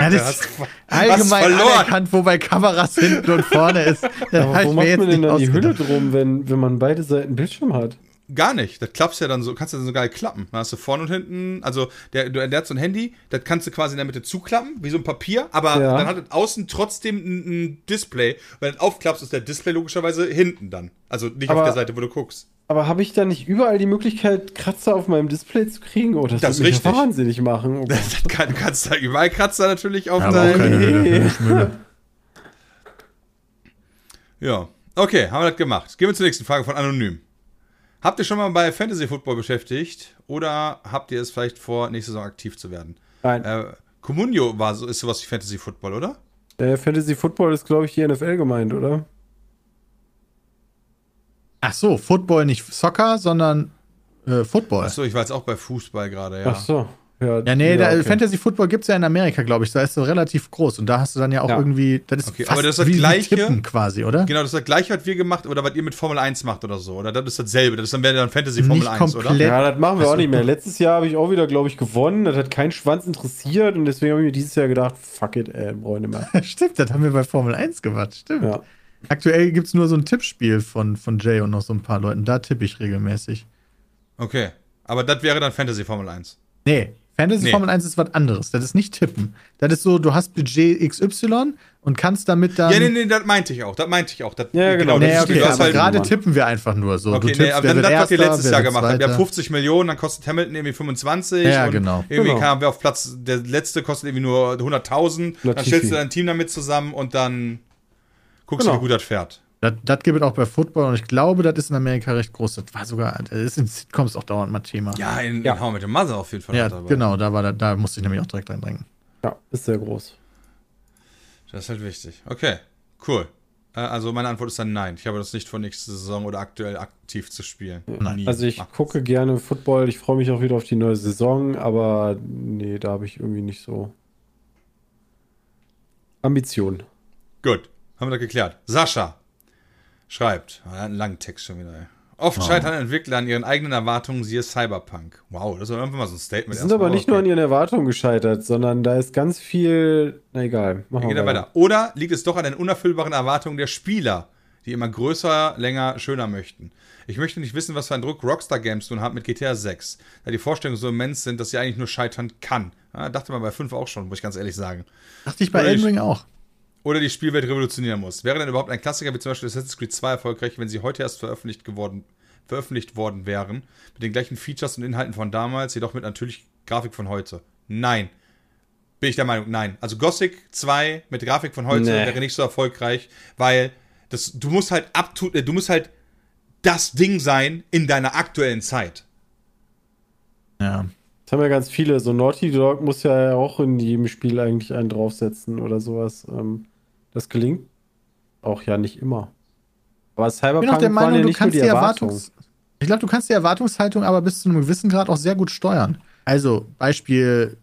C: Ja, das ist allgemein
B: verloren.
C: anerkannt, wo bei Kameras hinten und vorne ist.
D: Aber wo macht man denn dann die Hülle drum, wenn, wenn man beide Seiten Bildschirm hat?
B: Gar nicht. Das klappst ja dann so, kannst du dann so geil klappen. Da hast du vorne und hinten, also der, der hat so ein Handy, das kannst du quasi in der Mitte zuklappen, wie so ein Papier, aber
D: Ja.
B: dann hat es außen trotzdem ein, ein Display. Wenn du das aufklappst, ist der Display logischerweise hinten dann. Also nicht auf
D: Aber-
B: der Seite, wo du guckst.
D: Aber habe ich da nicht überall die Möglichkeit, Kratzer auf meinem Display zu kriegen? Oh, das,
B: Das ist
D: würde mich ja
B: richtig.
D: wahnsinnig machen. Oh.
B: Das kann, du kannst da überall Kratzer natürlich auf
C: Ja,
B: deinem.
C: Mülle.
B: Ja. Okay, haben wir das gemacht. Gehen wir zur nächsten Frage von Anonym. Habt ihr schon mal bei Fantasy Football beschäftigt oder habt ihr es vielleicht vor, nächste Saison aktiv zu werden?
D: Nein.
B: Äh, Comunio war so, ist sowas wie Fantasy Football, oder?
D: Äh, Fantasy Football ist, glaube ich, die NFL gemeint, oder?
C: Ach so, Football, nicht Soccer, sondern äh, Football.
B: Achso, ich war jetzt auch bei Fußball gerade, ja.
D: Ach so. Ja,
C: Ja, nee, da,
D: okay.
C: Fantasy Football gibt es ja in Amerika, glaube ich. Da ist so relativ groß. Und da hast du dann ja auch
D: Ja.
C: irgendwie. Das ist
B: Okay,
C: fast
B: aber das ist das
C: wie,
B: Gleiche-
C: Tippen quasi, oder?
B: Genau, das ist das gleiche, was wir gemacht oder was ihr mit Formel 1 macht oder so. Oder das ist dasselbe. Das ist dann wäre dann Fantasy Formel
C: Nicht
B: 1, oder?
C: komplett.
D: Ja, das machen wir
C: Ach
D: auch
C: so.
D: nicht mehr. Letztes Jahr habe ich auch wieder, glaube ich, gewonnen. Das hat keinen Schwanz interessiert und deswegen habe ich mir dieses Jahr gedacht, fuck it, ey, brauche ich nicht mehr.
C: Stimmt, das haben wir bei Formel 1 gemacht. Stimmt.
D: Ja.
C: Aktuell gibt es nur so ein Tippspiel von, von Jay und noch so ein paar Leuten. Da tippe ich regelmäßig.
B: Okay. Aber das wäre dann Fantasy Formel 1.
C: Nee, Fantasy
B: Nee.
C: Formel 1 ist was anderes. Das ist nicht tippen. Das ist so, du hast Budget XY und kannst damit dann.
B: ja, nee, nee, das meinte ich auch. Das meinte ich auch. Das,
D: Ja, genau,
B: das
C: Nee,
B: ist-
C: okay,
B: du hast
C: aber
B: halt,
C: gerade
D: Mann.
C: tippen wir einfach nur so.
B: Okay,
C: du
B: nee,
C: tippst,
B: aber
C: wer
B: dann das, was ihr
C: Erster,
B: letztes Jahr gemacht habt. Wir haben
C: Zweiter.
B: 50 Millionen, dann kostet Hamilton irgendwie 25.
C: Ja,
B: und
C: genau.
B: Irgendwie
D: Genau.
B: kamen wir auf Platz, der letzte kostet irgendwie nur 100.000. Dann stellst du dein Team damit zusammen und dann guckst
D: Genau.
B: du, wie gut das fährt.
C: Das, das gibt es auch bei Football und ich glaube, das ist in Amerika recht groß. Das war sogar, das ist in Sitcoms auch dauernd mal Thema.
B: Ja, in,
D: Ja.
B: in How Met Your Mother auf jeden Fall.
C: Ja,
B: mit dabei.
C: genau, da, war, da, da musste ich nämlich auch direkt reindrängen.
D: ja, ist sehr groß.
B: Das ist halt wichtig. Okay, cool. Äh, Also meine Antwort ist dann nein. Ich habe das nicht vor nächste Saison oder aktuell aktiv zu spielen.
C: Nein.
B: Nie.
D: Also ich
B: Macht-
D: gucke gerne Football. Ich freue mich auch wieder auf die neue Saison, aber nee, da habe ich irgendwie nicht so Ambition.
B: Gut, haben wir das geklärt. Sascha schreibt, ah, einen langen Text schon wieder. ey.
C: Oh.
B: Oft scheitern Entwickler an ihren eigenen Erwartungen, siehe Cyberpunk. Wow, das ist doch einfach mal so ein Statement.
D: Wir sind aber nicht nur an ihren Erwartungen gescheitert, sondern da ist ganz viel. Na egal, machen wir
B: er weiter. Oder liegt es doch an den unerfüllbaren Erwartungen der Spieler, die immer größer, länger, schöner möchten? Ich möchte nicht wissen, was für einen Druck Rockstar Games nun hat mit GTA 6, da die Vorstellungen so immens sind, dass sie eigentlich nur scheitern kann. Ja, dachte man bei 5 auch schon, muss ich ganz ehrlich sagen.
C: Dachte ich bei Elden Ring auch.
B: Oder die Spielwelt revolutionieren muss. Wäre denn überhaupt ein Klassiker wie zum Beispiel Assassin's Creed 2 erfolgreich, wenn sie heute erst veröffentlicht, geworden, veröffentlicht worden wären, mit den gleichen Features und Inhalten von damals, jedoch mit natürlich Grafik von heute? Nein. Bin ich der Meinung, nein. Also Gothic 2 mit Grafik von heute
D: Nee.
B: wäre nicht so erfolgreich, weil das, du musst halt to, äh, du musst halt das Ding sein in deiner aktuellen Zeit.
C: Ja.
D: Das haben ja ganz viele. So Naughty Dog muss ja auch in jedem Spiel eigentlich einen draufsetzen oder sowas. Ähm, das gelingt auch ja nicht immer. Aber
C: Ich bin
D: Cyberpunk
C: auch der Meinung,
D: ja
C: du kannst
D: die Erwartungen.
C: Erwartungs... Ich glaube, du kannst die Erwartungshaltung aber bis zu einem gewissen Grad auch sehr gut steuern. Also, Beispiel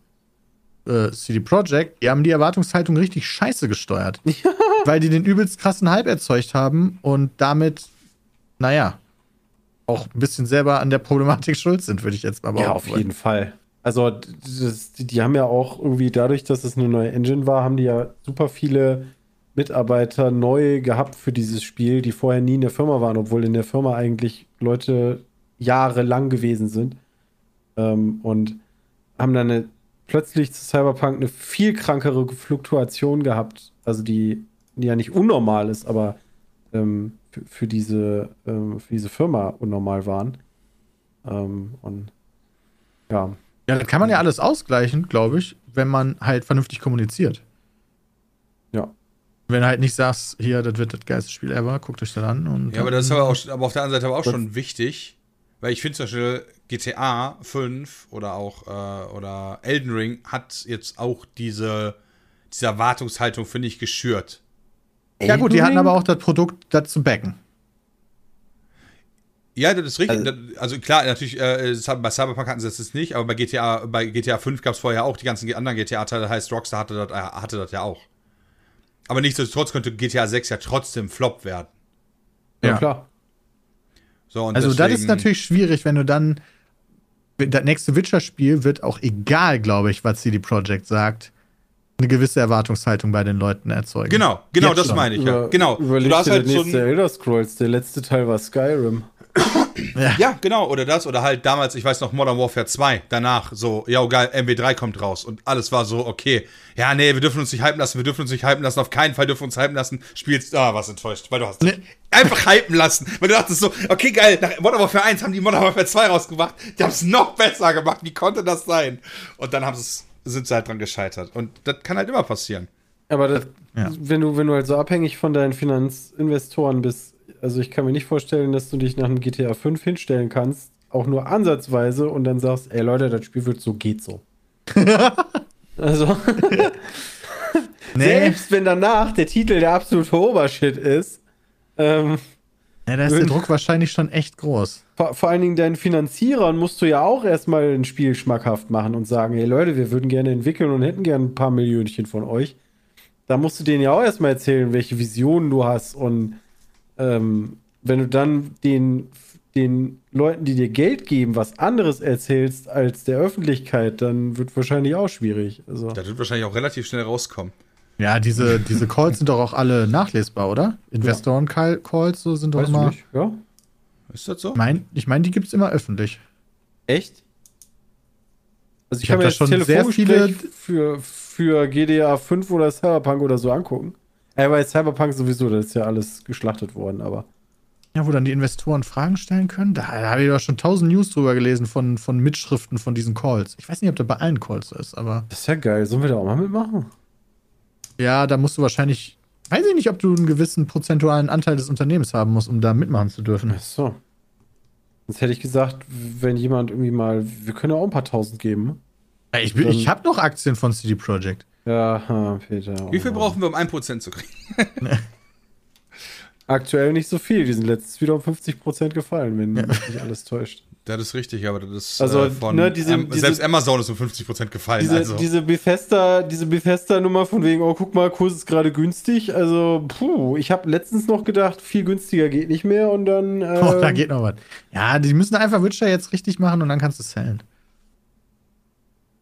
C: äh, CD Projekt, die haben die Erwartungshaltung richtig scheiße gesteuert. Weil die den übelst krassen Hype erzeugt haben und damit, naja, auch ein bisschen selber an der Problematik schuld sind, würde ich jetzt mal
D: Ja, auf
C: behaupten.
D: jeden Fall. Also, das, die, die haben ja auch irgendwie dadurch, dass es eine neue Engine war, haben die ja super viele Mitarbeiter neu gehabt für dieses Spiel, die vorher nie in der Firma waren, obwohl in der Firma eigentlich Leute jahrelang gewesen sind. Ähm, und haben dann eine, plötzlich zu Cyberpunk eine viel krankere Fluktuation gehabt. Also, die, die ja nicht unnormal ist, aber ähm, für, diese, ähm, für diese Firma unnormal waren. Ähm, und ja.
C: Ja, das kann man ja alles ausgleichen, glaube ich, wenn man halt vernünftig kommuniziert. Wenn du halt nicht sagst, hier, das wird das geilste Spiel ever, guckt euch das an. Und
B: Ja, aber das ist aber, auch, aber auf der anderen Seite aber auch schon wichtig, weil ich finde zum Beispiel GTA 5 oder auch äh, oder Elden Ring hat jetzt auch diese, diese Erwartungshaltung, finde ich, geschürt.
C: ja gut, die hatten aber auch das Produkt dazu backen.
B: Ja, das ist richtig. Also, also klar, natürlich, äh, bei Cyberpunk hatten sie das jetzt nicht, aber bei GTA, bei GTA 5 gab es vorher auch die ganzen anderen GTA-Teile, das heißt, Rockstar hatte das, äh, hatte das ja auch. Aber nichtsdestotrotz könnte GTA 6 ja trotzdem Flop werden.
D: Ja,
C: Ja.
D: klar.
B: So, und
C: Also das ist
B: deswegen-
C: natürlich schwierig, wenn du dann das nächste Witcher-Spiel wird auch egal, glaube ich, was CD Projekt sagt, eine gewisse Erwartungshaltung bei den Leuten erzeugen.
B: Genau, genau,
C: Jetzt
B: das
C: schon.
B: meine ich ja.
D: Über-
B: Genau.
D: Überleg
B: Du hast
D: dir
B: halt so
D: nächste Elder Scrolls. Der letzte Teil war Skyrim.
B: Ja, genau, oder das, oder halt damals, ich weiß noch, Modern Warfare 2, danach so, ja, oh geil, MW3 kommt raus und alles war so, okay, ja, nee, wir dürfen uns nicht hypen lassen, wir dürfen uns nicht hypen lassen, auf keinen Fall dürfen wir uns hypen lassen, spielst, ah, was enttäuscht, weil du hast
C: Nee.
B: einfach hypen lassen, weil du dachtest so, okay, geil, nach Modern Warfare 1 haben die Modern Warfare 2 rausgebracht, die haben es noch besser gemacht, wie konnte das sein? Und dann haben sie's, sind sie halt dran gescheitert und das kann halt immer passieren.
D: Aber das,
C: Ja.
D: wenn, du, wenn du halt so abhängig von deinen Finanzinvestoren bist, also ich kann mir nicht vorstellen, dass du dich nach einem GTA 5 hinstellen kannst, auch nur ansatzweise und dann sagst, ey Leute, das Spiel wird so, geht so. also,
C: Nee,
D: selbst wenn danach der Titel der absolute Obershit ist, ähm,
C: ja, da ist der Druck wahrscheinlich schon echt groß.
D: vor, vor allen Dingen deinen Finanzierern musst du ja auch erstmal ein Spiel schmackhaft machen und sagen, hey Leute, wir würden gerne entwickeln und hätten gerne ein paar Millionchen von euch. Da musst du denen ja auch erstmal erzählen, welche Visionen du hast und ähm, wenn du dann den, den Leuten, die dir Geld geben, was anderes erzählst als der Öffentlichkeit, dann wird wahrscheinlich auch schwierig. Also,
B: Das wird wahrscheinlich auch relativ schnell rauskommen.
C: Ja, diese, diese Calls sind doch auch alle nachlesbar, oder? Investoren-Calls so sind doch
D: weißt du
C: immer.
D: nicht? Ja?
B: Ist das so?
C: Mein, ich meine, die gibt es immer öffentlich.
D: Echt? Also ich,
C: Ich
D: kann
C: hab
D: mir
C: da
D: jetzt
C: schon sehr viele-
D: für, für GDA 5 oder Cyberpunk oder so angucken. Ja, bei Cyberpunk sowieso, das ist ja alles geschlachtet worden, aber.
C: Ja, wo dann die Investoren Fragen stellen können. Da, habe ich doch schon tausend News drüber gelesen von, von Mitschriften von diesen Calls. Ich weiß nicht, ob das bei allen Calls so ist, aber
D: Das ist ja geil. Sollen wir da auch mal mitmachen?
C: ja, da musst du wahrscheinlich, weiß ich nicht, ob du einen gewissen prozentualen Anteil des Unternehmens haben musst, um da mitmachen zu dürfen.
D: Ach so. Sonst hätte ich gesagt, wenn jemand irgendwie mal. Wir können ja auch ein paar tausend geben.
C: Ich, bin- ich habe noch Aktien von CD Projekt.
D: Ja, Peter.
B: Wie viel
D: oh.
B: brauchen wir, um 1% zu kriegen?
D: Aktuell nicht so viel. Die sind letztens wieder um 50% gefallen, wenn mich nicht alles täuscht.
B: Das ist richtig, aber das ist
D: Also,
B: äh, von
D: ne, diese-
B: Am-
D: diese-
B: selbst Amazon ist um 50% gefallen.
D: Diese,
B: also.
D: diese Bethesda, diese Bethesda-Nummer von wegen, oh, guck mal, Kurs ist gerade günstig. Also, puh, ich habe letztens noch gedacht, viel günstiger geht nicht mehr und dann. Ähm,
C: Oh, da geht noch was. Ja, die müssen einfach Witcher jetzt richtig machen und dann kannst du es sellen.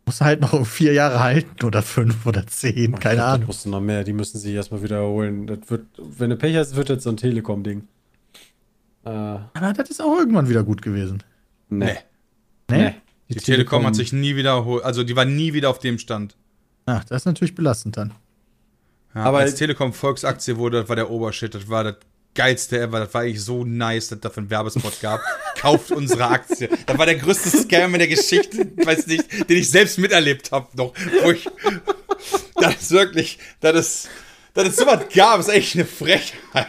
C: Muss halt noch vier Jahre halten oder fünf oder zehn,
D: ich
C: keine Ahnung.
D: Da musst du noch mehr, die müssen sich erstmal wiederholen. Das wird, wenn du Pech hast, wird das so ein Telekom-Ding. Äh,
C: Aber das ist auch irgendwann wieder gut gewesen.
D: nee.
B: Nee.
C: Nee?
B: Die, Telekom, hat sich nie wiederholt, also die war nie wieder auf dem Stand.
C: Ach, das ist natürlich belastend dann.
B: Ja,
D: Aber-
B: als Telekom Volksaktie wurde, das war der Obershit, das war das geilste ever, das war eigentlich so nice, dass es dafür einen Werbespot gab. Kauft unsere Aktie. Das war der größte Scam in der Geschichte, weiß nicht, den ich selbst miterlebt habe noch. Wo ich, das ist wirklich, das ist, das ist sowas gab, ist echt eine Frechheit.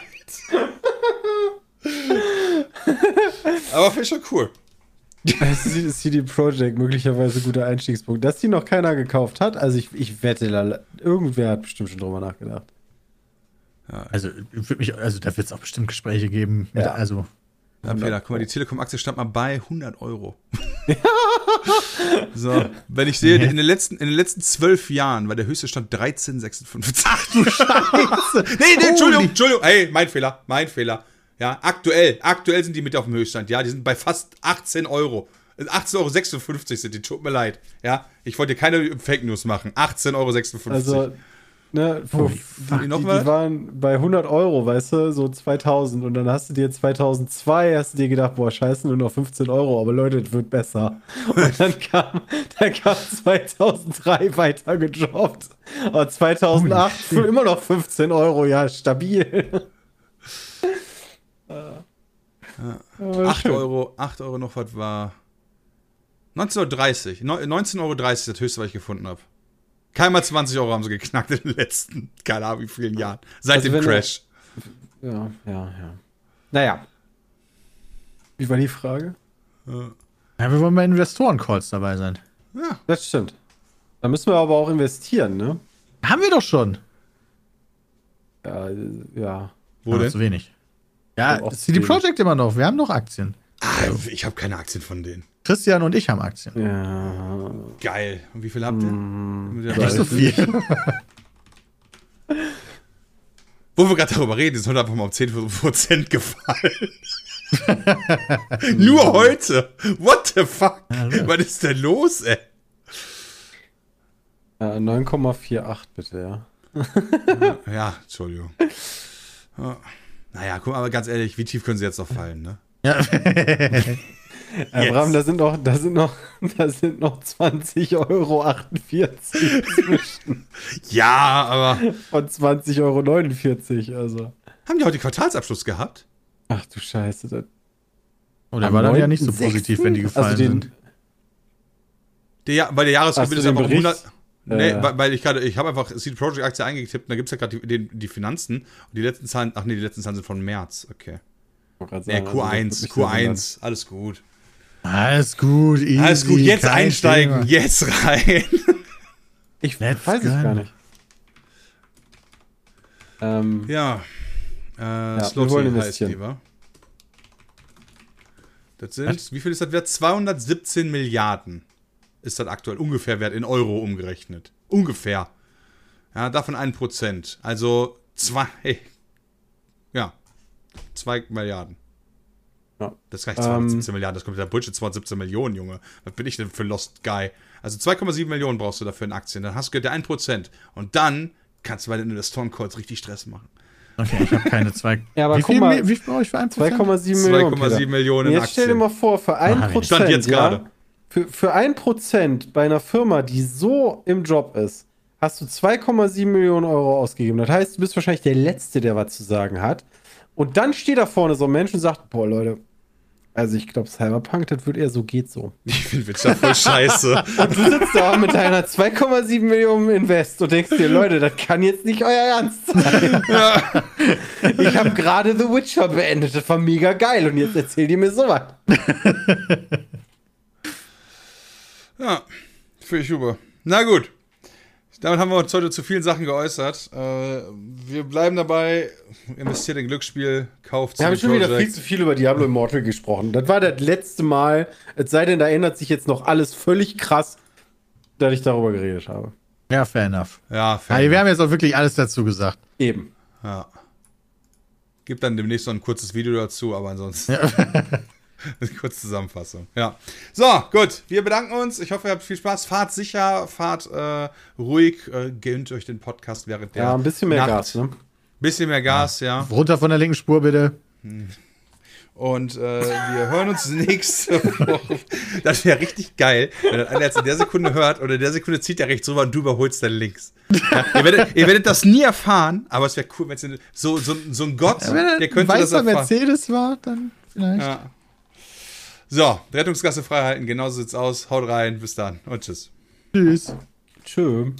B: Aber finde ich schon cool.
D: CD Projekt möglicherweise guter Einstiegspunkt. Dass die noch keiner gekauft hat, also ich, ich wette, irgendwer hat bestimmt schon drüber nachgedacht.
C: Also, würd mich, also da wird es auch bestimmt Gespräche geben. Mit,
D: Ja.
C: Also,
B: Ja, Peter, guck mal, die Telekom-Aktie stand mal bei 100 Euro. so, wenn ich sehe, in den, letzten, in den letzten zwölf Jahren war der höchste Stand 13,56. Ach du Scheiße! nee, nee, Entschuldigung, Entschuldigung. Hey, mein Fehler, mein Fehler. Ja, aktuell, aktuell sind die mit auf dem Höchststand. Ja, die sind bei fast 18 Euro. 18,56 Euro sind die, tut mir leid. Ja, ich wollte dir keine Fake News machen. 18,56 Euro.
D: Also, ne, die,
C: fuck.
D: die,
B: mal?
D: die waren bei 100 Euro, weißt du, so 2000. Und dann hast du dir 2002, hast du dir gedacht, boah, scheiße, nur noch 15 Euro, aber Leute, es wird besser. Und dann kam, dann kam 2003 weiter gedroppt. Aber 2008 für immer noch 15 Euro, ja, stabil. Ja,
B: 8
D: schön.
B: Euro, 8 Euro noch was war. 19,30 Euro. 19,30 Euro ist das höchste, was ich gefunden habe. Keinmal 20 Euro haben sie geknackt in den letzten, keine Ahnung wie vielen Jahren. Seit
D: Also
B: dem
D: wenn du-
B: Crash.
D: Ja, ja, ja. Naja. Wie war die Frage?
C: Ja, wir wollen bei Investoren-Calls dabei sein.
B: Ja,
D: Das stimmt. Da müssen wir aber auch investieren, ne?
C: Haben wir doch schon.
D: Ja, äh, ja.
B: wo denn?
C: zu wenig. Ja, CD. Projekt immer noch. Wir haben noch Aktien.
B: Ah, ich habe keine Aktien von denen.
C: Christian und ich haben Aktien.
D: Ja.
B: Geil. Und wie viel habt ihr?
D: Mm,
C: Ja, nicht so viel.
B: Wo wir gerade darüber reden, ist heute einfach mal um 10% gefallen. Nur heute. What the fuck? Was ist denn los, ey?
D: Ja, 9,48 bitte, ja.
B: Ja, Entschuldigung. Ja. Naja, guck mal, aber ganz ehrlich, wie tief können sie jetzt noch fallen, ne?
C: Ja.
D: Äh, Bram, da sind noch, da sind noch, da sind noch 20,48 Euro zwischen
B: Ja, aber
D: von 20,49 Euro, also.
B: haben die heute Quartalsabschluss gehabt?
D: Ach du Scheiße. Das,
C: Und er
D: Am
C: war dann ja nicht so
D: 9.6.?
C: positiv, wenn die gefallen
D: also den,
C: sind.
B: Der, weil der Jahresgewinn
D: du
B: ist einfach
D: Bericht?
B: 100. Nee,
D: Ja.
B: weil, ich gerade, ich habe einfach CD Projekt Aktie eingetippt und da gibt es ja gerade die, den- die Finanzen und die letzten Zahlen, ach nee, die letzten Zahlen sind von März, okay. Nee,
D: sagen, also das
B: Q1,
D: wird mich sehr wundern.
B: Q1, alles gut.
C: Alles gut, easy.
B: Alles gut, jetzt
C: kein
B: einsteigen,
C: Thema.
B: jetzt rein.
D: Ich
C: Let's
D: weiß es gar nicht. Ähm,
B: Ja, äh,
D: wir
B: Slotty
D: wollen
B: heißt
D: investieren.
B: die, wa? Das sind, wie viel ist das wert? 217 Milliarden ist das aktuell ungefähr wert in Euro umgerechnet. Ungefähr. Ja, davon ein Prozent. Also zwei, ja, zwei Milliarden.
D: Ja.
B: Das ist gar nicht
D: Ähm,
B: 217 Milliarden, das kommt der Bullshit, 217 Millionen, Junge. Was bin ich denn für Lost Guy? Also 2,7 Millionen brauchst du dafür in Aktien. Dann hast du der 1%. Und dann kannst du bei den Investoren-Calls richtig Stress machen.
C: Okay, ich habe keine zwei.
D: Ja, aber
C: wie
D: guck
C: viel,
D: mal,
C: wie viel brauche ich für 1%?
D: 2,7 Millionen.
B: 2,7
D: Peter.
B: Millionen
D: jetzt stell dir mal vor, für 1%,
B: Stand jetzt
D: ja,
B: gerade.
D: für, für 1% bei einer Firma, die so im Job ist, hast du 2,7 Millionen Euro ausgegeben. Das heißt, du bist wahrscheinlich der Letzte, der was zu sagen hat. Und dann steht da vorne so ein Mensch und sagt, boah, Leute, also ich glaube, Cyberpunk, das wird eher so, geht so.
B: Ich finde Wirtschaft voll scheiße.
D: Und du sitzt da mit deiner 2,7 Millionen Invest und denkst dir, Leute, das kann jetzt nicht euer Ernst sein. Ich habe gerade The Witcher beendet, das war mega geil und jetzt erzählt ihr mir sowas.
B: Ja, finde ich super. Na gut. Damit haben wir uns heute zu vielen Sachen geäußert. Äh, wir bleiben dabei. Investiert in Glücksspiel, kauft
D: Wir haben schon wieder viel zu viel über Diablo Immortal gesprochen. Das war das letzte Mal, es sei denn, da ändert sich jetzt noch alles völlig krass, dass ich darüber geredet habe.
C: Ja, fair enough.
B: Ja, fair.
C: Also, wir haben jetzt auch wirklich alles dazu gesagt.
D: Eben.
B: ja. Gibt dann demnächst noch ein kurzes Video dazu, aber ansonsten. Eine kurze Zusammenfassung. Ja. So, gut. Wir bedanken uns. Ich hoffe, ihr habt viel Spaß. Fahrt sicher, fahrt äh, ruhig, äh, gönnt euch den Podcast während der
D: Ja, ein bisschen mehr
B: Nacht.
D: Gas, ne?
B: Bisschen mehr Gas, ja.
C: Runter von der linken Spur, bitte.
B: Und äh, wir hören uns nächste Woche. Das wäre richtig geil, wenn das einer jetzt in der Sekunde hört oder in der Sekunde zieht er rechts rüber und du überholst dann links. Ja, ihr, werdet, ihr werdet das nie erfahren, aber es wäre cool, wenn es so, so, so ein Gott,
C: Wenn er
B: der könnte das erfahren.
C: Mercedes war, dann vielleicht.
B: Ja. So, Rettungsgasse frei halten, genauso sieht's aus. Haut rein, bis dann und tschüss.
C: Tschüss.
D: Tschö.